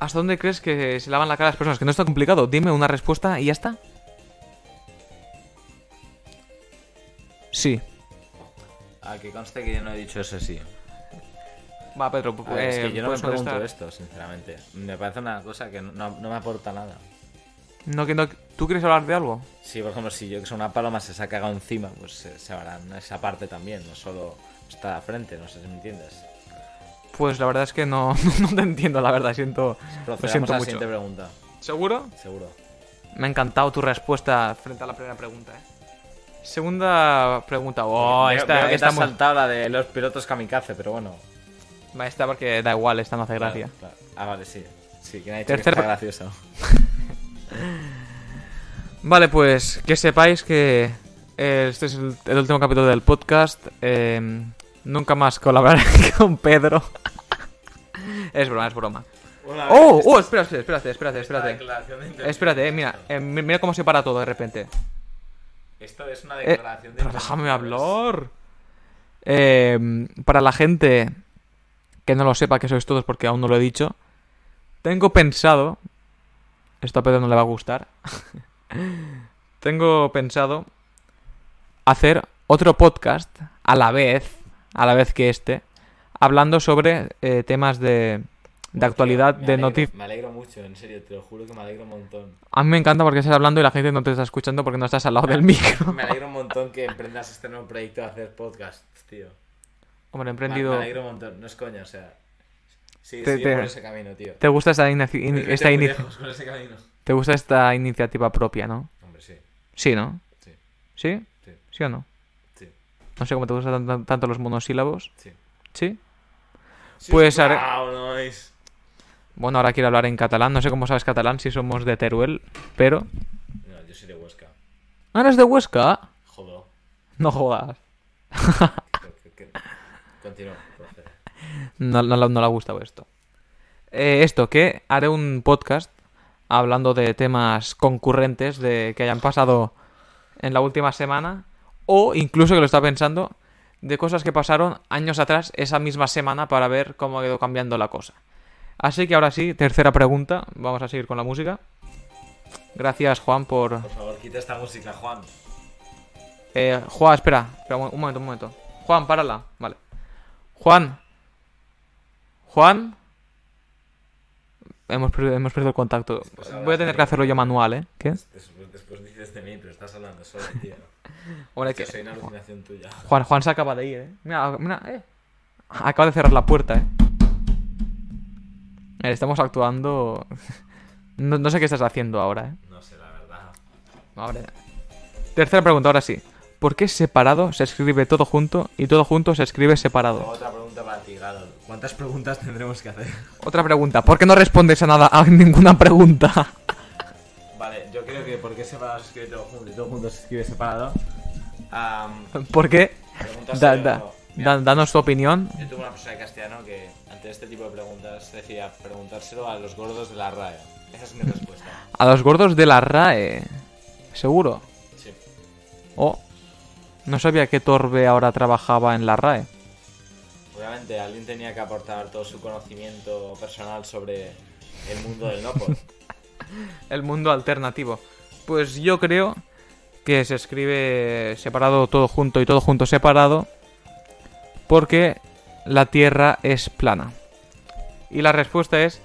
¿Hasta dónde crees que se lavan la cara las personas? Que no está complicado. Dime una respuesta y ya está. Sí. a que conste que yo no he dicho eso sí. Va, Pedro. A ver, es que eh, yo no me pregunto contestar. esto, sinceramente. Me parece una cosa que no, no me aporta nada. No, que no- ¿Tú quieres hablar de algo? Sí, por ejemplo, si yo que soy una paloma se se ha cagado encima, pues se, se esa parte también, no solo está a frente, no sé si me entiendes. Pues la verdad es que *laughs* no, no te entiendo, la verdad, siento... Procedamos siento a la mucho. pregunta, ¿Seguro? seguro. Me ha encantado tu respuesta frente a la primera pregunta, ¿eh? Segunda pregunta. Oh, Veo- esta, veo que te esta, has muy- saltado la de los pilotos kamikaze, pero bueno. Va, esta porque da igual, esta no hace Claro, gracia. claro. Ah, vale, sí. Sí, que me ha dicho Tercer- que está gracioso. *laughs* Vale, pues que sepáis que eh, este es el, el último capítulo del podcast. eh, nunca más colaboraré *laughs* con Pedro. es broma, es broma. ¡Oh! ¡Oh! Espérate, espérate, espérate, espérate. Espérate, eh, mira, eh, mi- mira cómo se para todo de repente. Esto es una Eh, declaración de pero déjame hablar. Eh, para la gente que no lo sepa, que sois todos porque aún no lo he dicho, tengo pensado. Esto a Pedro no le va a gustar. *laughs* tengo pensado hacer otro podcast a la vez, a la vez que este, hablando sobre eh, temas de, de actualidad, Me de noticias. Me alegro mucho, en serio, te lo juro que me alegro un montón. A mí me encanta porque estás hablando y la gente no te está escuchando porque no estás al lado del micro. *laughs* Me alegro un montón que emprendas este nuevo proyecto de hacer podcast, tío. Hombre, he emprendido. me alegro un montón, no es coña, o sea. Sí, Te- por ese camino, tío. ¿Te gusta esta, inici- in- Vete esta muy ini- lejos con ese camino. ¿Te gusta esta iniciativa propia, no? Hombre, sí, Sí, ¿no? sí, ¿Sí? sí, ¿Sí o no? Sí, No sé cómo te gustan tan- tanto los monosílabos. sí. ¿Sí? Pues haré- Wow, nice. Bueno, ahora quiere hablar en catalán. No sé cómo sabes catalán si somos de Teruel, pero. No, yo soy de Huesca. ¿Ah, eres de Huesca? Jodo. No jodas. Continúa. No, no, le- no le ha gustado esto. Eh, esto, que haré un podcast hablando de temas concurrentes de que hayan pasado en la última semana. O incluso que lo está pensando de cosas que pasaron años atrás esa misma semana para ver cómo ha ido cambiando la cosa. Así que ahora sí, tercera pregunta. Vamos a seguir con la música. Gracias, Juan, por. Por favor, quita esta música, Juan. Eh, Juan, espera, espera, un momento, un momento. Juan, párala. Vale. Juan. Juan. Hemos, perdido- hemos perdido el contacto. Después Voy a tener que hacerlo yo manual, ¿eh? ¿Qué? Después, después dices de mí, pero estás hablando solo, tío. Hombre, Que que... soy una alucinación tuya. Juan, Juan se acaba de ir, ¿eh? Mira, mira, eh. Acaba de cerrar la puerta, ¿eh? Estamos actuando... *laughs* No, no sé qué estás haciendo ahora, ¿eh? No sé, la verdad. Ahora. Tercera pregunta, ahora sí. ¿Por qué separado se escribe todo junto y todo junto se escribe separado? Otra pregunta para ti, Garo. ¿Cuántas preguntas tendremos que hacer? Otra pregunta. ¿Por qué no respondes a nada, a ninguna pregunta? Vale, yo creo que ¿por qué separado se escribe todo junto y todo junto se escribe separado? Am, *laughs* ¿Por qué? Da- no. Mira, danos tu opinión. Yo tuve una profesora de castellano que ante este tipo de preguntas decía preguntárselo a los gordos de la RAE. Esa es mi respuesta. *laughs* A los gordos de la RAE. ¿Seguro? Sí. Oh. No sabía que Torbe ahora trabajaba en la RAE. Obviamente alguien tenía que aportar todo su conocimiento personal sobre el mundo del Nopor. *laughs* El mundo alternativo. Pues yo creo que se escribe separado todo junto y todo junto separado porque la Tierra es plana. Y la respuesta es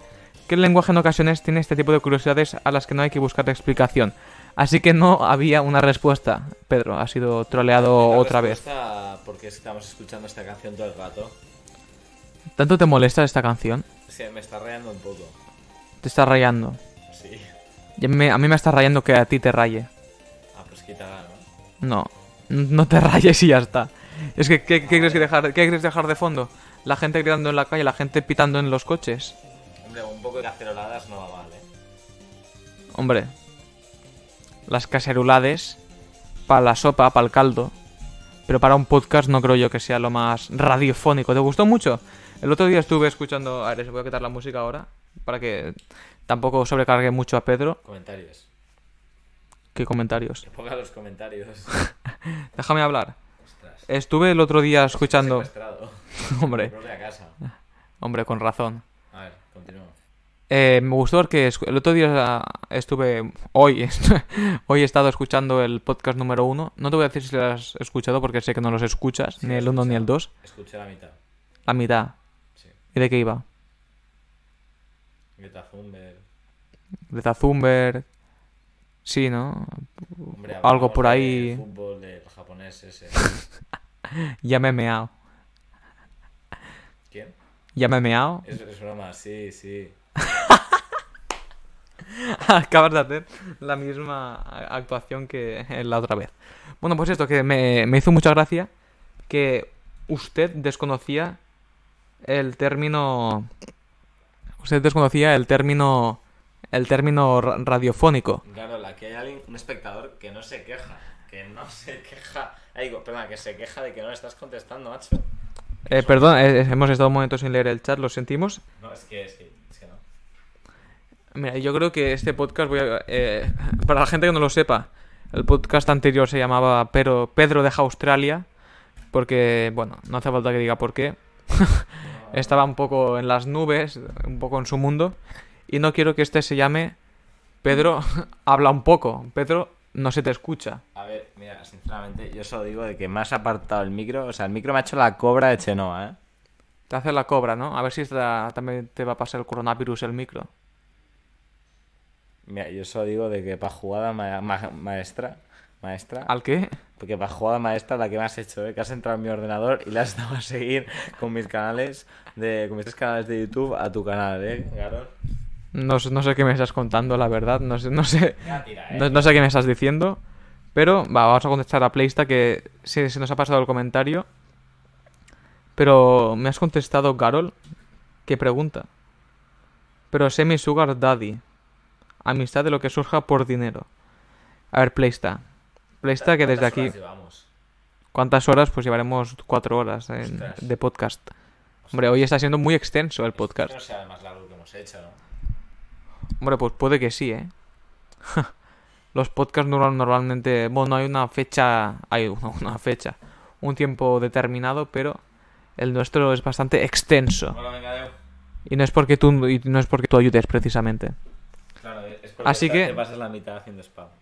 que el lenguaje en ocasiones tiene este tipo de curiosidades a las que no hay que buscar explicación. Así que no había una respuesta. Pedro, ha sido troleado otra vez. porque estamos escuchando esta canción todo el rato. ¿Tanto te molesta esta canción? Sí, me está rayando un poco. Te está rayando. Sí. Y a mí, a mí me está rayando que a ti te raye. ¿No? No, no te *laughs* rayes y ya está. Es que, ¿qué, qué que dejar, ¿qué quieres dejar de fondo? La gente gritando en la calle, la gente pitando en los coches. Hombre, un poco de caceroladas no va mal, ¿eh? Hombre, las cacerulades para la sopa, para el caldo. Pero para un podcast no creo yo que sea lo más radiofónico. ¿Te gustó mucho? El otro día estuve escuchando... A ver, se voy a quitar la música ahora. Para que tampoco sobrecargue mucho a Pedro. Comentarios. ¿Qué comentarios? Que ponga los comentarios. *laughs* Déjame hablar. Ostras. Estuve el otro día escuchando... *laughs* Hombre, casa. *laughs* hombre, con razón. A ver, continúa. Eh, me gustó porque escu- el otro día estuve, hoy, hoy he estado escuchando el podcast número uno. No te voy a decir si lo has escuchado porque sé que no los escuchas, Sí, ni el uno ni el dos. Escuché la mitad. La mitad. Sí. ¿Y de qué iba? Greta Thunberg. De Zumber. Sí, ¿no? Hombre, Algo por ahí. fútbol del japonés ese. *laughs* Ya me he meado. ¿Quién? Ya me he meado. Es, es broma, sí, sí. *laughs* Acabas de hacer la misma actuación que la otra vez. Bueno, pues esto, que me, me hizo mucha gracia que usted desconocía el término... Usted desconocía el término... El término ra- radiofónico. Claro, aquí hay alguien, un espectador que no se queja. Que no se queja. Ay, digo, perdona, que se queja de que no le estás contestando, macho. Eh, perdón, eh, hemos estado un momento sin leer el chat, lo sentimos. No, es que, es que, es que no. Mira, yo creo que este podcast voy a... eh, para la gente que no lo sepa, el podcast anterior se llamaba Pero Pedro deja Australia, porque, bueno, no hace falta que diga por qué. *laughs* Estaba un poco en las nubes, un poco en su mundo, y no quiero que este se llame Pedro *laughs* habla un poco, Pedro no se te escucha. A ver, mira, sinceramente, yo solo digo de que me has apartado el micro. O sea, el micro me ha hecho la cobra de Chenoa, ¿eh? Te hace la cobra, ¿no? A ver si esta- también te va a pasar el coronavirus el micro. Mira, yo solo digo de que para jugada ma- ma- maestra, maestra, ¿Al qué? porque para jugada maestra la que me has hecho, ¿eh? que has entrado en mi ordenador y la has dado a seguir con mis canales de, con mis tres canales de YouTube a tu canal, ¿eh, Garón? No, no sé qué me estás contando, la verdad. No sé, no sé, ¿eh? no, no sé qué me estás diciendo. Pero va, vamos a contestar a Playsta que se, se nos ha pasado el comentario. Pero me has contestado, Carol. ¿Qué pregunta? pero semi sugar daddy. Amistad de lo que surja por dinero. A ver, Playsta. Playsta que desde ¿Cuántas aquí... llevamos? ¿Cuántas horas? Pues llevaremos cuatro horas en- de podcast. Hombre, hoy está siendo muy extenso el Que podcast. no sea más largo que hemos hecho, ¿no? Hombre, pues puede que sí, ¿eh? *laughs* Los podcasts normal- normalmente... Bueno, no hay una fecha... Hay una, fecha. Un tiempo determinado, pero el nuestro es bastante extenso. Venga. Y no es porque tú, y no es porque tú ayudes, precisamente. Claro, es porque Así que- te pasas la mitad haciendo spam. *laughs*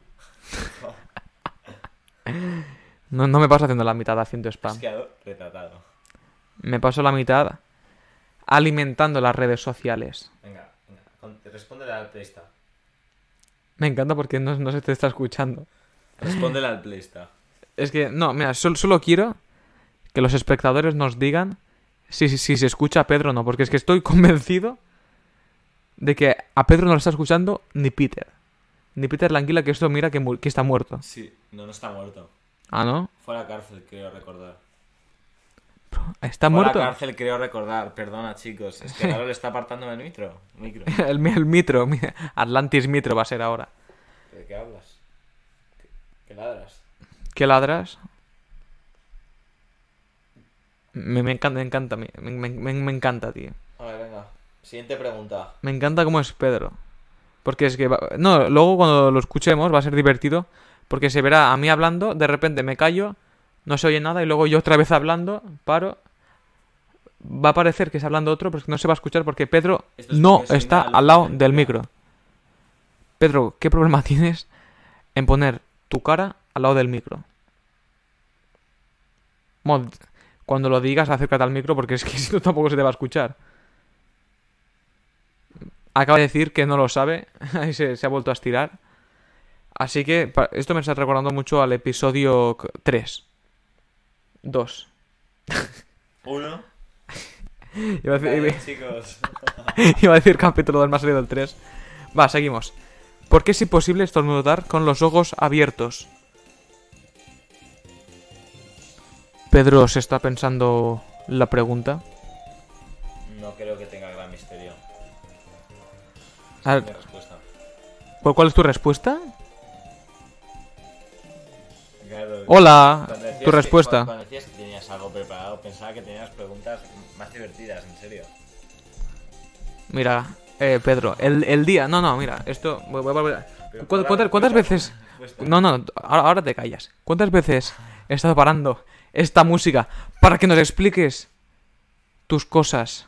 No, no me paso haciendo la mitad haciendo spam. Retratado. Me paso la mitad alimentando las redes sociales. Venga, con- Respóndele al Playsta. Me encanta porque no, no se te está escuchando. Respóndele al Playsta. Es que, no, mira, sol- solo quiero que los espectadores nos digan si, si, si se escucha a Pedro o no, porque es que estoy *laughs* convencido de que a Pedro no lo está escuchando ni Peter. Ni Peter Languila, que esto mira que está muerto. Sí, no, no está muerto. Ah, ¿no? Fue a la cárcel, creo recordar. ¿Está muerto? la cárcel, creo recordar. Perdona, chicos. Es que ahora le está apartando el micro. micro. *laughs* El, el Mitro, mi- Atlantis Mitro va a ser ahora. ¿De qué hablas? ¿Qué, qué ladras? ¿Qué ladras? Me, me encanta, me encanta, me, me- me- me encanta, tío. A ver, venga. Siguiente pregunta. Me encanta cómo es Pedro. Porque es que... va- No, luego cuando lo escuchemos va a ser divertido. Porque se verá a mí hablando, de repente me callo, no se oye nada y luego yo otra vez hablando, paro. Va a parecer que está hablando otro, pero es que no se va a escuchar porque Pedro es no está al lado del micro. Pedro, ¿qué problema *laughs* tienes en poner tu cara al lado del micro? Bueno, cuando lo digas, acércate al micro porque es que *laughs* si no tampoco se te va a escuchar. Acaba de decir que no lo sabe. *laughs* Ahí se, se ha vuelto a estirar. Así que esto me está recordando mucho al episodio 3. 2. Uno. *laughs* Iba a decir, Vale, *laughs* chicos. *laughs* iba a decir capítulo 2, me ha salido el 3. Va, seguimos. ¿Por qué es imposible estornudar con los ojos abiertos? Pedro se está pensando la pregunta. No creo que tenga gran misterio. A Mi ver, respuesta. ¿cuál, cuál es tu respuesta? Hola, cuando tu que- respuesta. Cuando, cuando decías que tenías algo preparado, pensaba que tenías preguntas más divertidas, en serio. Mira, eh, Pedro, el, el día... No, no, mira, esto... voy- voy a volver a- Pero ¿Cu- la cuántas- cuántas veces-. No, no, ahora, ahora te callas. ¿Cuántas veces he estado parando esta música para que nos expliques tus cosas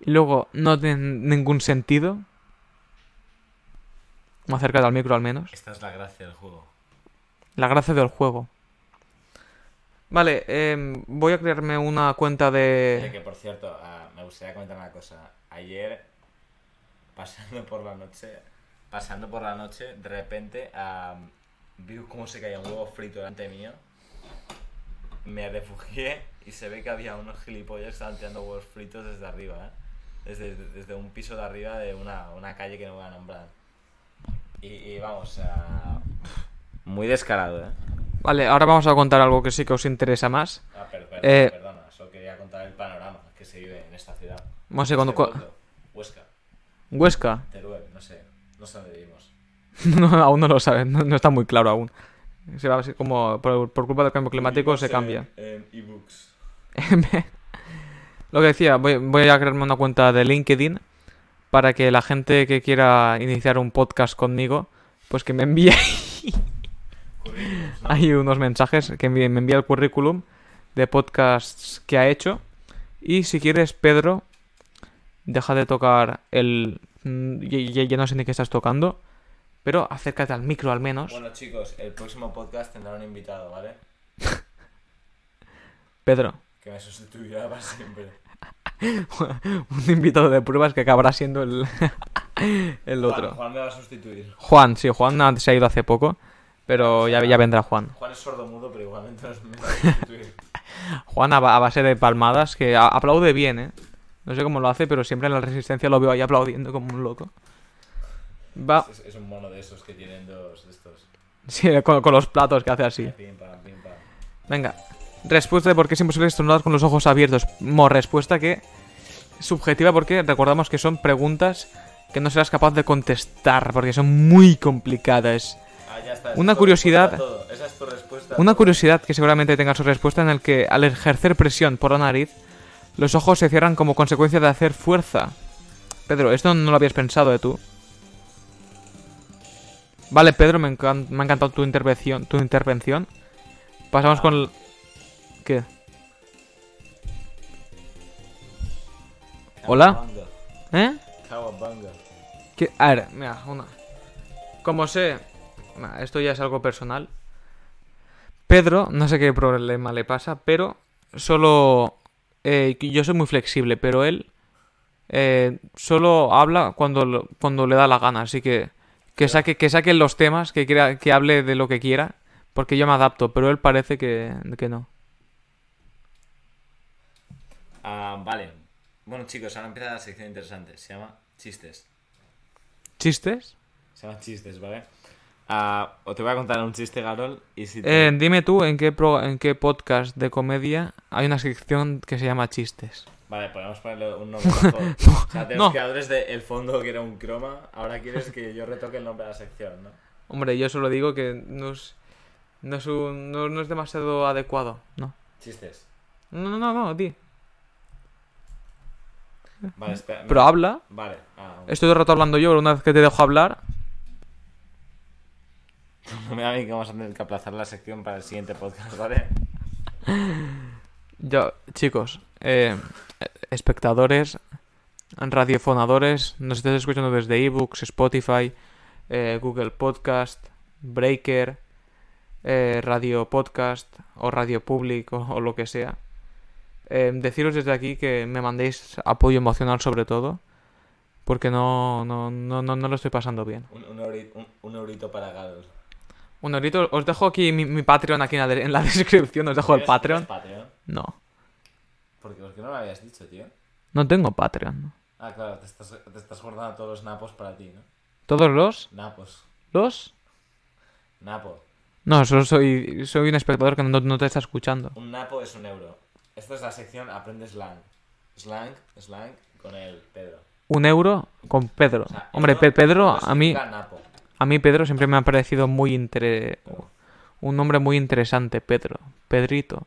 y luego no tienen ningún sentido? Acércate al micro al menos. Esta es la gracia del juego. La gracia del juego. Vale, em, voy a crearme una cuenta Eh, de... que por cierto, ah, me gustaría comentar una cosa. Ayer, pasando por la noche, pasando por la noche, de repente ah, vi cómo se caía un huevo frito delante mío. Me refugié y se ve que había unos gilipollas que estaban tirando huevos fritos desde arriba, ¿eh? Desde, desde un piso de arriba de una, una calle que no voy a nombrar. Y, vamos, ah, muy descarado, ¿eh? Vale, ahora vamos a contar algo que sí que os interesa más. Ah, pero, perdona, Eh, perdona, solo quería contar el panorama que se vive en esta ciudad. No sé, cuando... Este Huesca, Huesca. Teruel, no sé, no sé dónde vivimos. *laughs* No, aún no lo saben, no, no está muy claro aún. Se va así como por, por culpa del cambio climático se cambia. En ebooks. *laughs* Lo que decía, voy, voy a crearme una cuenta de LinkedIn para que la gente que quiera iniciar un podcast conmigo, pues que me envíe *laughs* *laughs* Ahí unos mensajes, que me envíe el currículum de podcasts que ha hecho. Y si quieres, Pedro, deja de tocar el... mm, Ya, no sé ni qué estás tocando, pero acércate al micro al menos. Bueno, chicos, el próximo podcast tendrá un invitado, ¿vale? *laughs* Pedro, Que me sustituirá para siempre. *laughs* un invitado de pruebas que acabará siendo el, el otro. Juan, Juan me va a sustituir. Juan, sí, Juan se ha ido hace poco, pero ya, ya vendrá Juan. Juan es sordomudo, pero igualmente nos a sustituir. Juan a, ba- a base de palmadas, que a- aplaude bien, ¿eh? No sé cómo lo hace, pero siempre en la resistencia lo veo ahí aplaudiendo como un loco. Va, Es, es un mono de esos que tienen dos de estos. sí, *laughs* con, con los platos que hace así. Pim, pam, pim, pam. Venga, respuesta de por qué es imposible estornudar con los ojos abiertos. Mo, respuesta que subjetiva porque recordamos que son preguntas que no serás capaz de contestar porque son muy complicadas. Ah, ya está. esa Una curiosidad-. Esa es tu Una curiosidad que seguramente tenga su respuesta en el que al ejercer presión por la nariz, los ojos se cierran como consecuencia de hacer fuerza. Pedro, esto no lo habías pensado de tú. Vale, Pedro, me, encan- me ha encantado tu intervención. Tu intervención. Pasamos con el... ¿Qué? Hola. ¿Eh? ¿Qué? A ver, mira, una. Como sé, esto ya es algo personal. Pedro, no sé qué problema le pasa, pero solo. eh, yo soy muy flexible, pero él eh, solo habla cuando, cuando le da la gana, así que que saque, que saque los temas, que, quiera, que hable de lo que quiera, porque yo me adapto, pero él parece que, que no. Ah, vale. Bueno, chicos, ahora empieza la sección interesante. Se llama chistes. ¿Chistes? Se llama chistes, ¿vale? O te voy a contar un chiste, Garol, y si te... Eh, dime tú en qué, pro- en qué podcast de comedia hay una sección que se llama chistes. Vale, podemos ponerle un nombre *laughs* mejor. o sea, de los no. creadores de El Fondo, que era un croma, ahora quieres que yo retoque el nombre de la sección, ¿no? Hombre, yo solo digo que no es, no es, un- no, no es demasiado adecuado, ¿no? Chistes. No, no, no, no, di. Vale, espera. Pero habla. Vale. Ah, Estoy todo el rato hablando yo, pero una vez que te dejo hablar... no *laughs* me da a mí que vamos a tener que aplazar la sección para el siguiente podcast, ¿vale? Yo, chicos, eh, espectadores, radiofonadores, nos estés escuchando desde ebooks, Spotify, eh, Google Podcast, Breaker, eh, Radio Podcast o Radio Public o, o lo que sea. Eh, deciros desde aquí que me mandéis apoyo emocional sobre todo, porque no, no, no, no, no lo estoy pasando bien. Un, un, euri- un- un eurito para Garol. Un eurito, os dejo aquí mi, mi Patreon aquí en la, de- en la *laughs* descripción, os dejo el ¿Tienes- Patreon. Patreon? No, ¿Por qué, por qué no lo habías dicho, tío? no tengo Patreon. Ah, claro, te estás, te estás guardando todos los napos para ti, ¿no? ¿Todos los? Napos. ¿Los? Napo. No, solo soy, soy un espectador que no, no te está escuchando. Un napo es un euro. Esto es la sección Aprende Slang. Slang, slang con el Pedro. Un euro con Pedro. O sea, Hombre, euro- Pedro, a mí, napo. A mí Pedro siempre me ha parecido muy intere... Un nombre muy interesante, Pedro. Pedrito.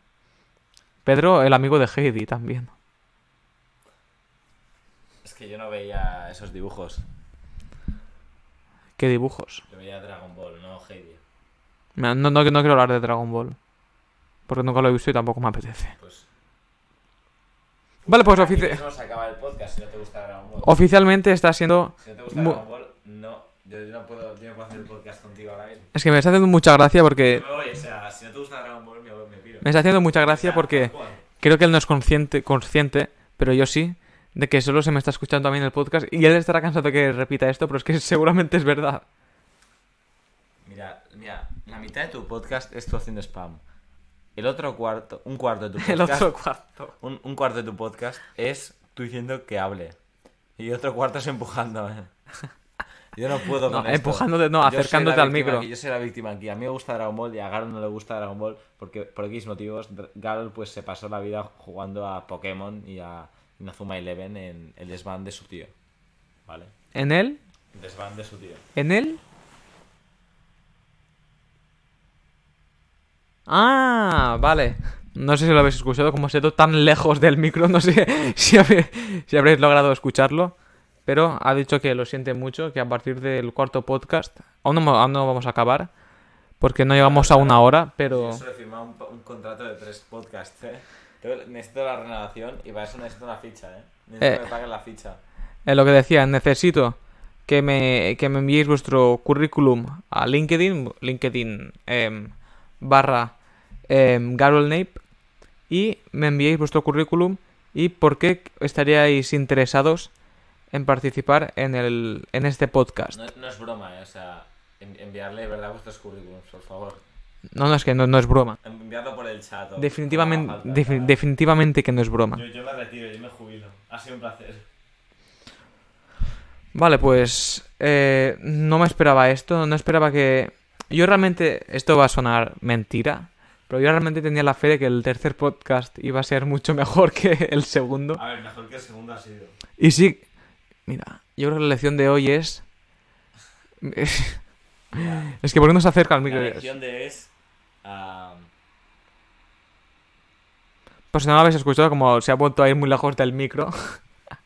Pedro, el amigo de Heidi también. Es que yo no veía esos dibujos. ¿Qué dibujos? Yo veía Dragon Ball, no Heidi. No, no, no quiero hablar de Dragon Ball. Porque nunca lo he visto y tampoco me apetece. Pues. Vale, pues ofici- mismo se acaba el podcast si no te gusta Dragon Ball. oficialmente está siendo... Si no te gusta Dragon Ball. Yo, yo no puedo, yo no puedo hacer el podcast contigo ahora mismo. Es que me está haciendo mucha gracia porque... Me voy, o sea, si no te gusta Dragon Ball, me, piro. Me está haciendo mucha O gracia sea, porque... Creo que él no es consciente, consciente, pero yo sí, de que solo se me está escuchando a mí en el podcast y él estará cansado de que repita esto, pero es que *laughs* seguramente es verdad. Mira, mira, la mitad de tu podcast es tú haciendo spam. El otro cuarto, un cuarto de tu podcast, *laughs* El otro cuarto. un, un cuarto de tu podcast es tú diciendo que hable. Y otro cuarto es empujando. *laughs* Yo no puedo No, con esto. empujándote, no, Yo acercándote al micro. aquí, yo soy la víctima aquí. A mí me gusta Dragon Ball y a Garo no le gusta Dragon Ball porque por X motivos Garo pues se pasó la vida jugando a Pokémon y a Inazuma Eleven en el desván de su tío. ¿Vale? ¿En él? Desván de su tío. ¿En él? Ah, vale. No sé si lo habéis escuchado, como se tan lejos del micro, no sé *laughs* si, habe- si habréis logrado escucharlo. Pero ha dicho que lo siente mucho, que a partir del cuarto podcast, aún no, aún no vamos a acabar, porque no llegamos a una hora, pero... Yo solo he firmado un, un contrato de tres podcasts, ¿eh? Necesito la renovación y para eso necesito una ficha, ¿eh? Necesito Eh. que me paguen la ficha. En lo que decía, necesito que me, que me enviéis vuestro currículum a LinkedIn, LinkedIn em, barra em, Nape, y me enviéis vuestro currículum y por qué estaríais interesados en participar en, el, en este podcast. No, no es broma, ¿eh? O sea, en- enviarle de verdad vuestros currículums, por favor. No, no, es que no, no es broma. Enviarlo por el chat. Definitivamente, definitivamente que no es broma. Yo, yo me retiro, yo me jubilo. Ha sido un placer. Vale, pues eh, no me esperaba esto, no esperaba que... Yo realmente, esto va a sonar mentira, Pero yo realmente tenía la fe de que el tercer podcast iba a ser mucho mejor *laughs* que el segundo. A ver, mejor que el segundo ha sido. Y sí, mira, yo creo que la lección de hoy es... *laughs* Es que ¿por qué no se acerca al la micro? lección de es. ah, Pues si no lo habéis escuchado, como se ha vuelto a ir muy lejos del micro.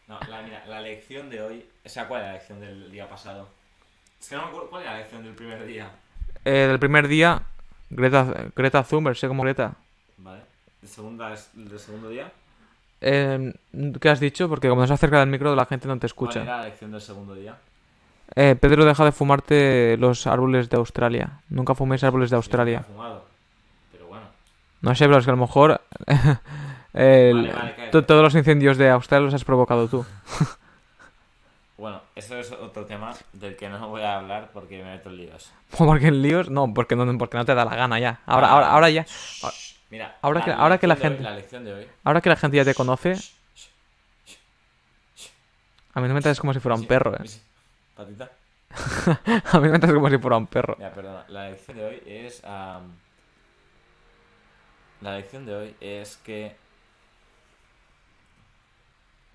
no, la, mira, la lección de hoy. O sea, ¿cuál era la lección del día pasado? Es que no me acuerdo. ¿Cuál era la lección del primer día? Eh, del primer día, Greta, Greta Thunberg, sé como Greta. Vale. ¿El, segunda es- el segundo día? Eh, ¿Qué has dicho? Porque como no se acerca del micro, la gente no te ¿Cuál escucha. era la lección del segundo día? Eh, Pedro, deja de fumarte los árboles de Australia. Nunca fuméis árboles de Australia. fumado. Pero bueno. No sé, pero es que a lo mejor *laughs* el- Vale, vale, cállate. to- todos los incendios de Australia los has provocado tú. *laughs* Bueno, eso es otro tema del que no voy a hablar porque me meto en líos. *laughs* ¿O porque en líos? No, porque no, porque no te da la gana ya. Ahora, ahora, ahora ya. Mira, Ahora que- ahora que la gente- hoy- la lección de hoy. Ahora que la gente ya te conoce, a mí no me tratas como si fuera un perro, eh. Patita. *laughs* A mí me tratas como si fuera un perro. Mira, perdona. La lección de hoy es. la lección de hoy es que.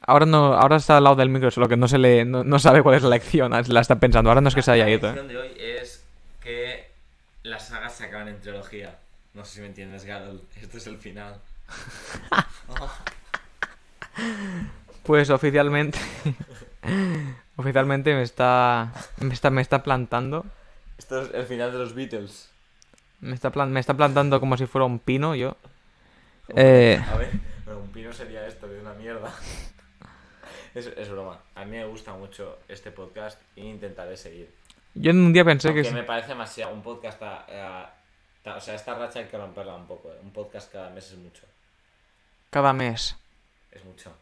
Ahora no, ahora está al lado del micro, solo que no se le, no, no sabe cuál es la lección, la está pensando. Ahora no es que se haya la ido, eh. lección de hoy es que las sagas se acaban en trilogía. No sé si me entiendes, Garol. Esto es el final. Pues oficialmente, *laughs* oficialmente me está, me está, me está plantando, Esto es el final de los Beatles. me está, plan- me está plantando como si fuera un pino, yo. Eh, A ver, pero un pino sería esto, que es una mierda. *laughs* Es, es broma. A mí me gusta mucho este podcast e intentaré seguir. yo en un día pensé que... Aunque si- me parece demasiado. Un podcast. a- o sea, esta racha hay que romperla un poco. ¿eh? Un podcast cada mes es mucho. Cada mes. Es mucho.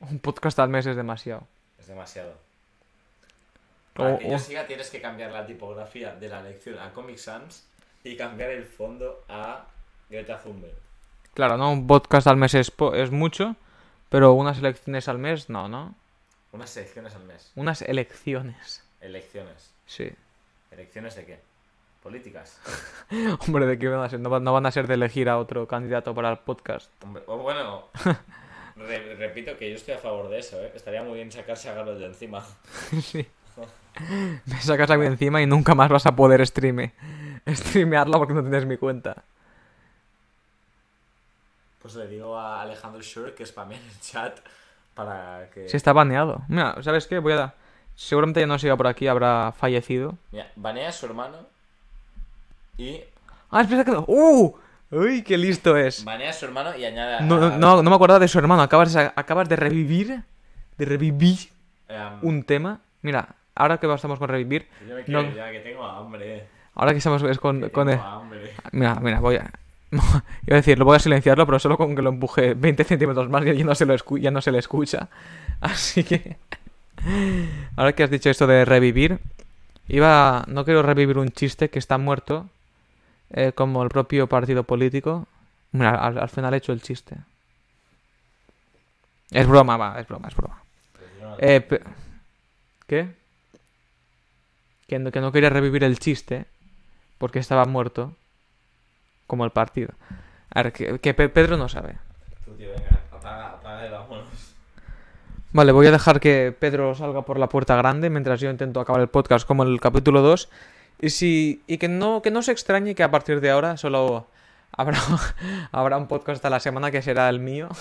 Un podcast al mes es demasiado. Es demasiado. Para que yo o- siga tienes que cambiar la tipografía de la lección a Comic Sans y cambiar el fondo a Greta Thunberg. Claro, ¿no? Un podcast al mes es, po- es mucho, pero unas elecciones al mes, no, ¿no? Unas elecciones al mes. Unas elecciones. Elecciones. Sí. ¿Elecciones de qué? Políticas. *laughs* Hombre, ¿de qué van a ser? No, va- no van a ser de elegir a otro candidato para el podcast. Hombre, bueno, *laughs* re- repito que yo estoy a favor de eso, ¿eh? Estaría muy bien sacarse a Garol de encima. *laughs* sí. Me sacas aquí encima y nunca más vas a poder streame. streamearla porque no tienes mi cuenta. Pues le digo a Alejandro Schur que spamee en el chat para que... Si está baneado. Mira, ¿sabes qué? Voy a... Seguramente ya no siga por aquí, habrá fallecido. Mira, banea a su hermano y... Ah, espera que... ¡Uh! ¡Uy, qué listo es! Banea a su hermano y añade a... No, no, no, me acordaba de su hermano. Acabas de, acabas de revivir... De revivir Em, un tema. Mira, ahora que estamos con revivir... yo me quiero no- ya, que tengo hambre. Ahora que estamos es con... que con tengo el- hambre. Mira, mira, voy a... *laughs* Iba a decir, lo voy a silenciarlo, pero solo con que lo empuje 20 centímetros más y ya no se, lo escu- ya no se le escucha. *laughs* Así que... Ahora que has dicho esto de revivir, iba... No quiero revivir un chiste que está muerto, eh, como el propio partido político. Mira, al, al final he hecho el chiste. Es broma, va, es broma, es broma. Eh, pe- ¿Qué? Que no, que no quería revivir el chiste porque estaba muerto como el partido. A ver, que, que Pe- Pedro no sabe. Tú, tío, venga, apaga, apaga y vámonos. Vale, voy a dejar que Pedro salga por la puerta grande mientras yo intento acabar el podcast como en el capítulo 2. Y si y que no que no se extrañe que a partir de ahora solo habrá, *laughs* habrá un podcast a la semana que será el mío. *laughs*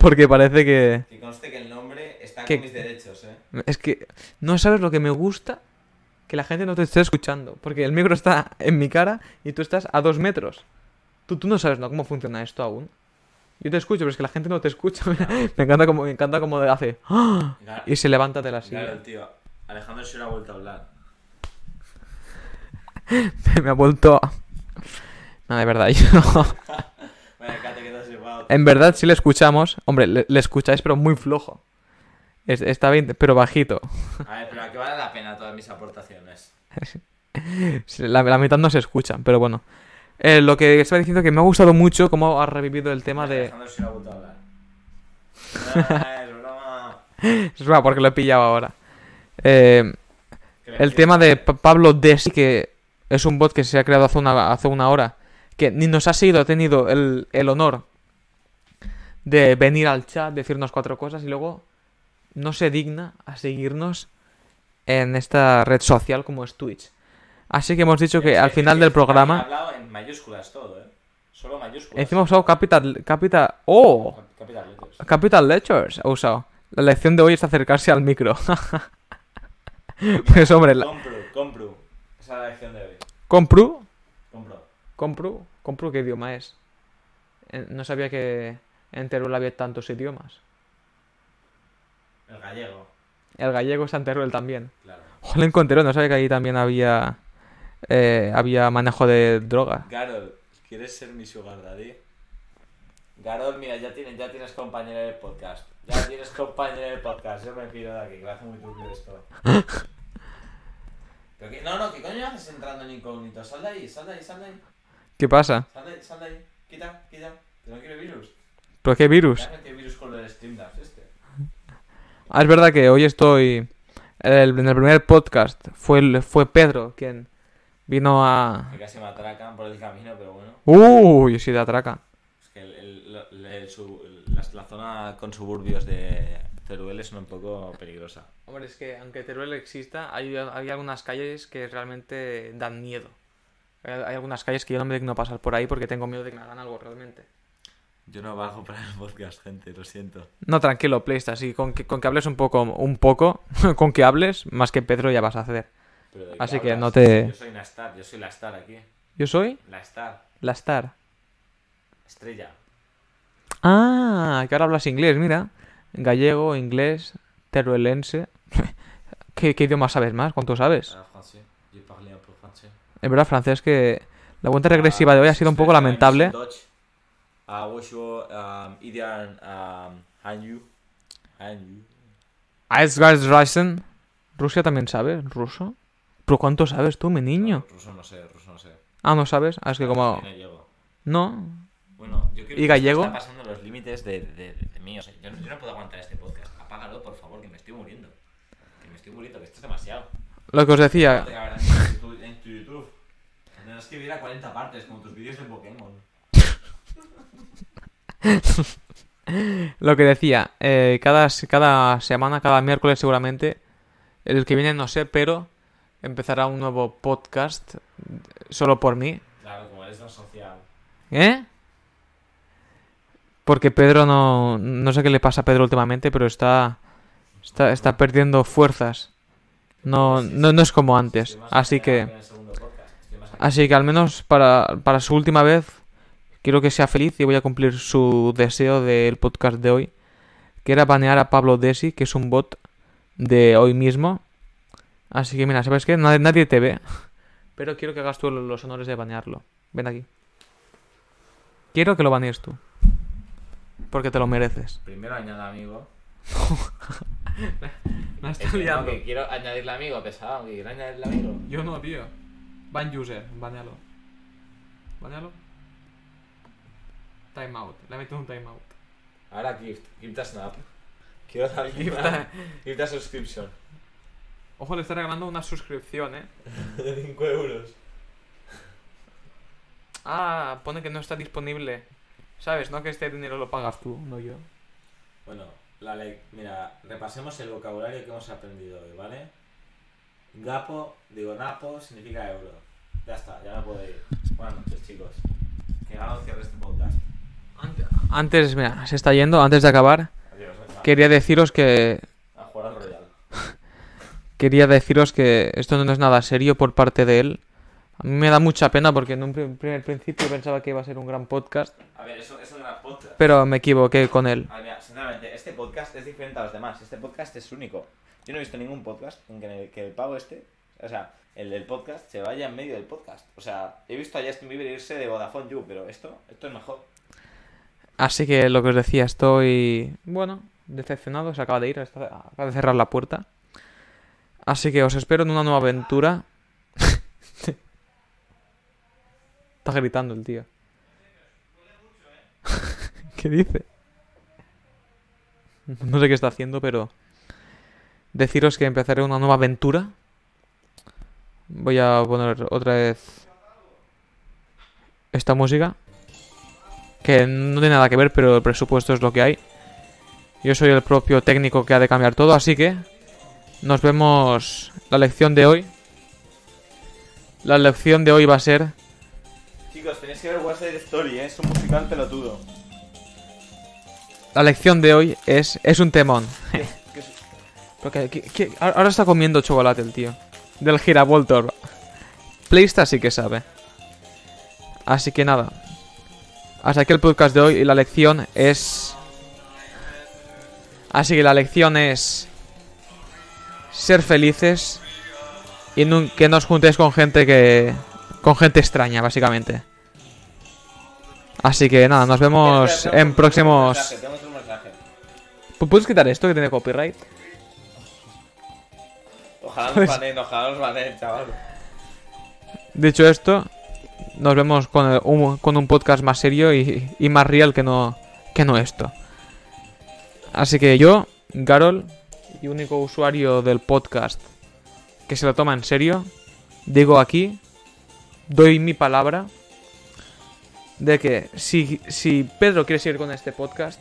Porque parece que... Que conste que el nombre está Que- con mis derechos, ¿eh? Es que no sabes lo que me gusta que la gente no te esté escuchando. Porque el micro está en mi cara y tú estás a dos metros. Tú, tú no sabes ¿no? cómo funciona esto aún. Yo te escucho, pero es que la gente no te escucha. *laughs* me encanta como, me encanta como hace. ¡Ah! Claro, Y se levanta de la claro, silla. tío. Alejandro Schur ha vuelto a hablar. *laughs* me ha vuelto. a- No, de verdad, *laughs* yo. *laughs* Vaya, te llevado. en verdad, si le escuchamos. Hombre, le, le escucháis, pero muy flojo. Es- está bien, pero bajito. A ver, pero a qué vale la pena todas mis aportaciones. Sí, La, la mitad no se escuchan, pero bueno. Eh, lo que estaba diciendo que me ha gustado mucho cómo ha revivido el tema de. Alejandro Schur ha vuelto a hablar. Es broma. Es verdad, porque lo he pillado ahora. Eh, el tema de Pa- Pablo Desi, que es un bot que se ha creado hace una, hace una hora, que ni nos ha seguido, ha tenido el, el honor de venir al chat, decirnos cuatro cosas y luego no se digna a seguirnos en esta red social como es Twitch. Así que hemos dicho que al final del programa, hablado en mayúsculas todo, ¿eh? Solo mayúsculas. encima he usado Capital, Capital, oh, Capital Letters. Capital Letters he usado. La lección de hoy es acercarse al micro. *laughs* *laughs* pues hombre, la- Compro, compro. Esa es la lección de hoy. compro, Compro. compro, compro qué idioma es. Eh, No sabía que en Teruel había tantos idiomas. El gallego, El gallego está en Teruel también. claro. Joder, en Teruel, no sabía que ahí también había eh, había manejo de droga. Garol, ¿quieres ser mi sugar daddy? Garol, mira, ya tienes, ya tienes compañera del podcast. Ya tienes compañera del podcast. Yo me pido de aquí, que me hace muy turbio esto. *laughs* Pero que, no, no, ¿qué coño haces entrando en incógnito? Sal de ahí, sal de ahí, sal de ahí. ¿Qué pasa? Sal de ahí, sal de ahí. Quita, quita. Que no quiero virus. ¿Pero qué virus? Ya metido virus con lo del Streamlabs este. Ah, es verdad que hoy estoy. el- en el primer podcast fue, fue Pedro quien vino a. Que casi me atracan por el camino, pero bueno. Uy, sí, de atraca. Es que el, el- lo- el su- la, la zona con suburbios de Teruel es un poco peligrosa. Hombre, es que aunque Teruel exista, hay, hay algunas calles que realmente dan miedo. Hay, hay algunas calles que yo no me digno pasar por ahí porque tengo miedo de que me hagan algo realmente. Yo no bajo para el podcast, gente, lo siento. No, tranquilo, Playsta, así con que, con que hables un poco, un poco, *laughs* con que hables, más que Pedro ya vas a hacer. Pero ¿de qué Así que hablas? no te- Yo soy una star, yo soy la star aquí. Yo soy La star, la Star. estrella. Ah, que ahora hablas inglés, mira. Gallego, inglés, teruelense. *laughs* ¿Qué, qué idioma sabes más? ¿Cuánto sabes? Ah. Es verdad, francés, que la cuenta regresiva de hoy ha sido un poco lamentable. Ah. Rusia también sabes, ruso. ¿Pero cuánto sabes tú, mi niño? Ruso no sé, ruso no sé. Ah, no sabes. Ah, es que como... No llego. No. Bueno, yo creo ¿Y que gallego? Está pasando los límites de, de, de mí. O sea, yo, no- yo no puedo aguantar este podcast. Apágalo, por favor, que me estoy muriendo. Que me estoy muriendo, que esto es demasiado. Lo que os decía, en tu, YouTube. Tendrás que a 40 partes, como tus vídeos de Pokémon. *laughs* lo que decía, eh, cada, cada semana, cada miércoles seguramente, el que viene no sé, pero empezará un nuevo podcast solo por mí. Claro, como eres no social. ¿Eh? Porque Pedro no... No sé qué le pasa a Pedro últimamente, pero está... Está, está perdiendo fuerzas. No, no, no es como antes. Así que... Así que al menos para, para su última vez, quiero que sea feliz y voy a cumplir su deseo del podcast de hoy, que era banear a Pablo Desi, que es un bot de hoy mismo. Así que mira, ¿sabes qué? Nadie, nadie te ve, *laughs* pero quiero que hagas tú los honores de banearlo. Ven aquí. Quiero que lo banees tú. Porque te lo mereces. Primero añade amigo. *laughs* Me Es que no, que quiero añadirle amigo, pesado. Que quiero añadirle amigo. Yo no, tío. Ban user, banealo. Banealo. Timeout. Le meto un timeout. Ahora gift. Gift a snap. Quiero dar gift Gift a, a- gift a subscription. Ojo, le está regalando una suscripción, eh. *laughs* De 5 euros. Ah, pone que no está disponible. ¿Sabes? No que este dinero lo pagas tú, no yo. Bueno, la ley. Mira, repasemos el vocabulario que hemos aprendido hoy, ¿vale? Gapo, digo napo, significa euro. Ya está, ya me puedo ir. Buenas noches, chicos. Que Galo cierre este podcast. Antes, mira, se está yendo. Antes de acabar, Adiós, quería deciros que. A jugar al Royal. *laughs* Quería deciros que esto no es nada serio por parte de él. A mí me da mucha pena porque en un pri- primer principio pensaba que iba a ser un gran podcast, A ver, eso es un gran podcast. pero me equivoqué con él. A ver, mira, sinceramente, este podcast es diferente a los demás. Este podcast es único. Yo no he visto ningún podcast en que, el, que el pavo este, o sea, el del podcast, se vaya en medio del podcast. O sea, he visto a Justin Bieber irse de Vodafone You, pero esto, esto es mejor. Así que lo que os decía, estoy, bueno, decepcionado, se acaba de ir, está- acaba de cerrar la puerta. Así que os espero en una nueva aventura. Está gritando el tío. *laughs* ¿Qué dice? No sé qué está haciendo, pero deciros que empezaré una nueva aventura. Voy a poner otra vez esta música. Que no tiene nada que ver, pero el presupuesto es lo que hay. Yo soy el propio técnico que ha de cambiar todo, así que nos vemos la lección de hoy. La lección de hoy va a ser Chicos, tenéis que ver West Side Story, ¿eh? es un musical pelotudo. La lección de hoy es es un temón. *laughs* Porque ¿qué- qué? ahora está comiendo chocolate el tío. Del Giravoltor. Playsta sí que sabe. Así que nada. Hasta aquí el podcast de hoy y la lección es... Así que la lección es... Ser felices y que no os juntéis con gente que... Con gente extraña, básicamente. Así que nada, nos vemos en próximos... ¿Puedes quitar esto que tiene copyright? Ojalá Pues- nos banen, ojalá nos banen, chaval. Dicho esto, nos vemos con, el- un, con un podcast más serio y, y más real que no, que no esto. Así que yo, Garol, y único usuario del podcast que se lo toma en serio, digo aquí, doy mi palabra de que si, si Pedro quiere seguir con este podcast,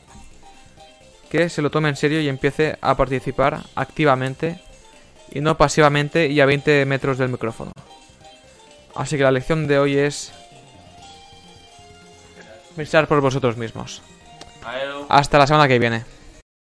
que se lo tome en serio y empiece a participar activamente y no pasivamente y a 20 metros del micrófono. Así que la lección de hoy es pensar por vosotros mismos. Hasta la semana que viene.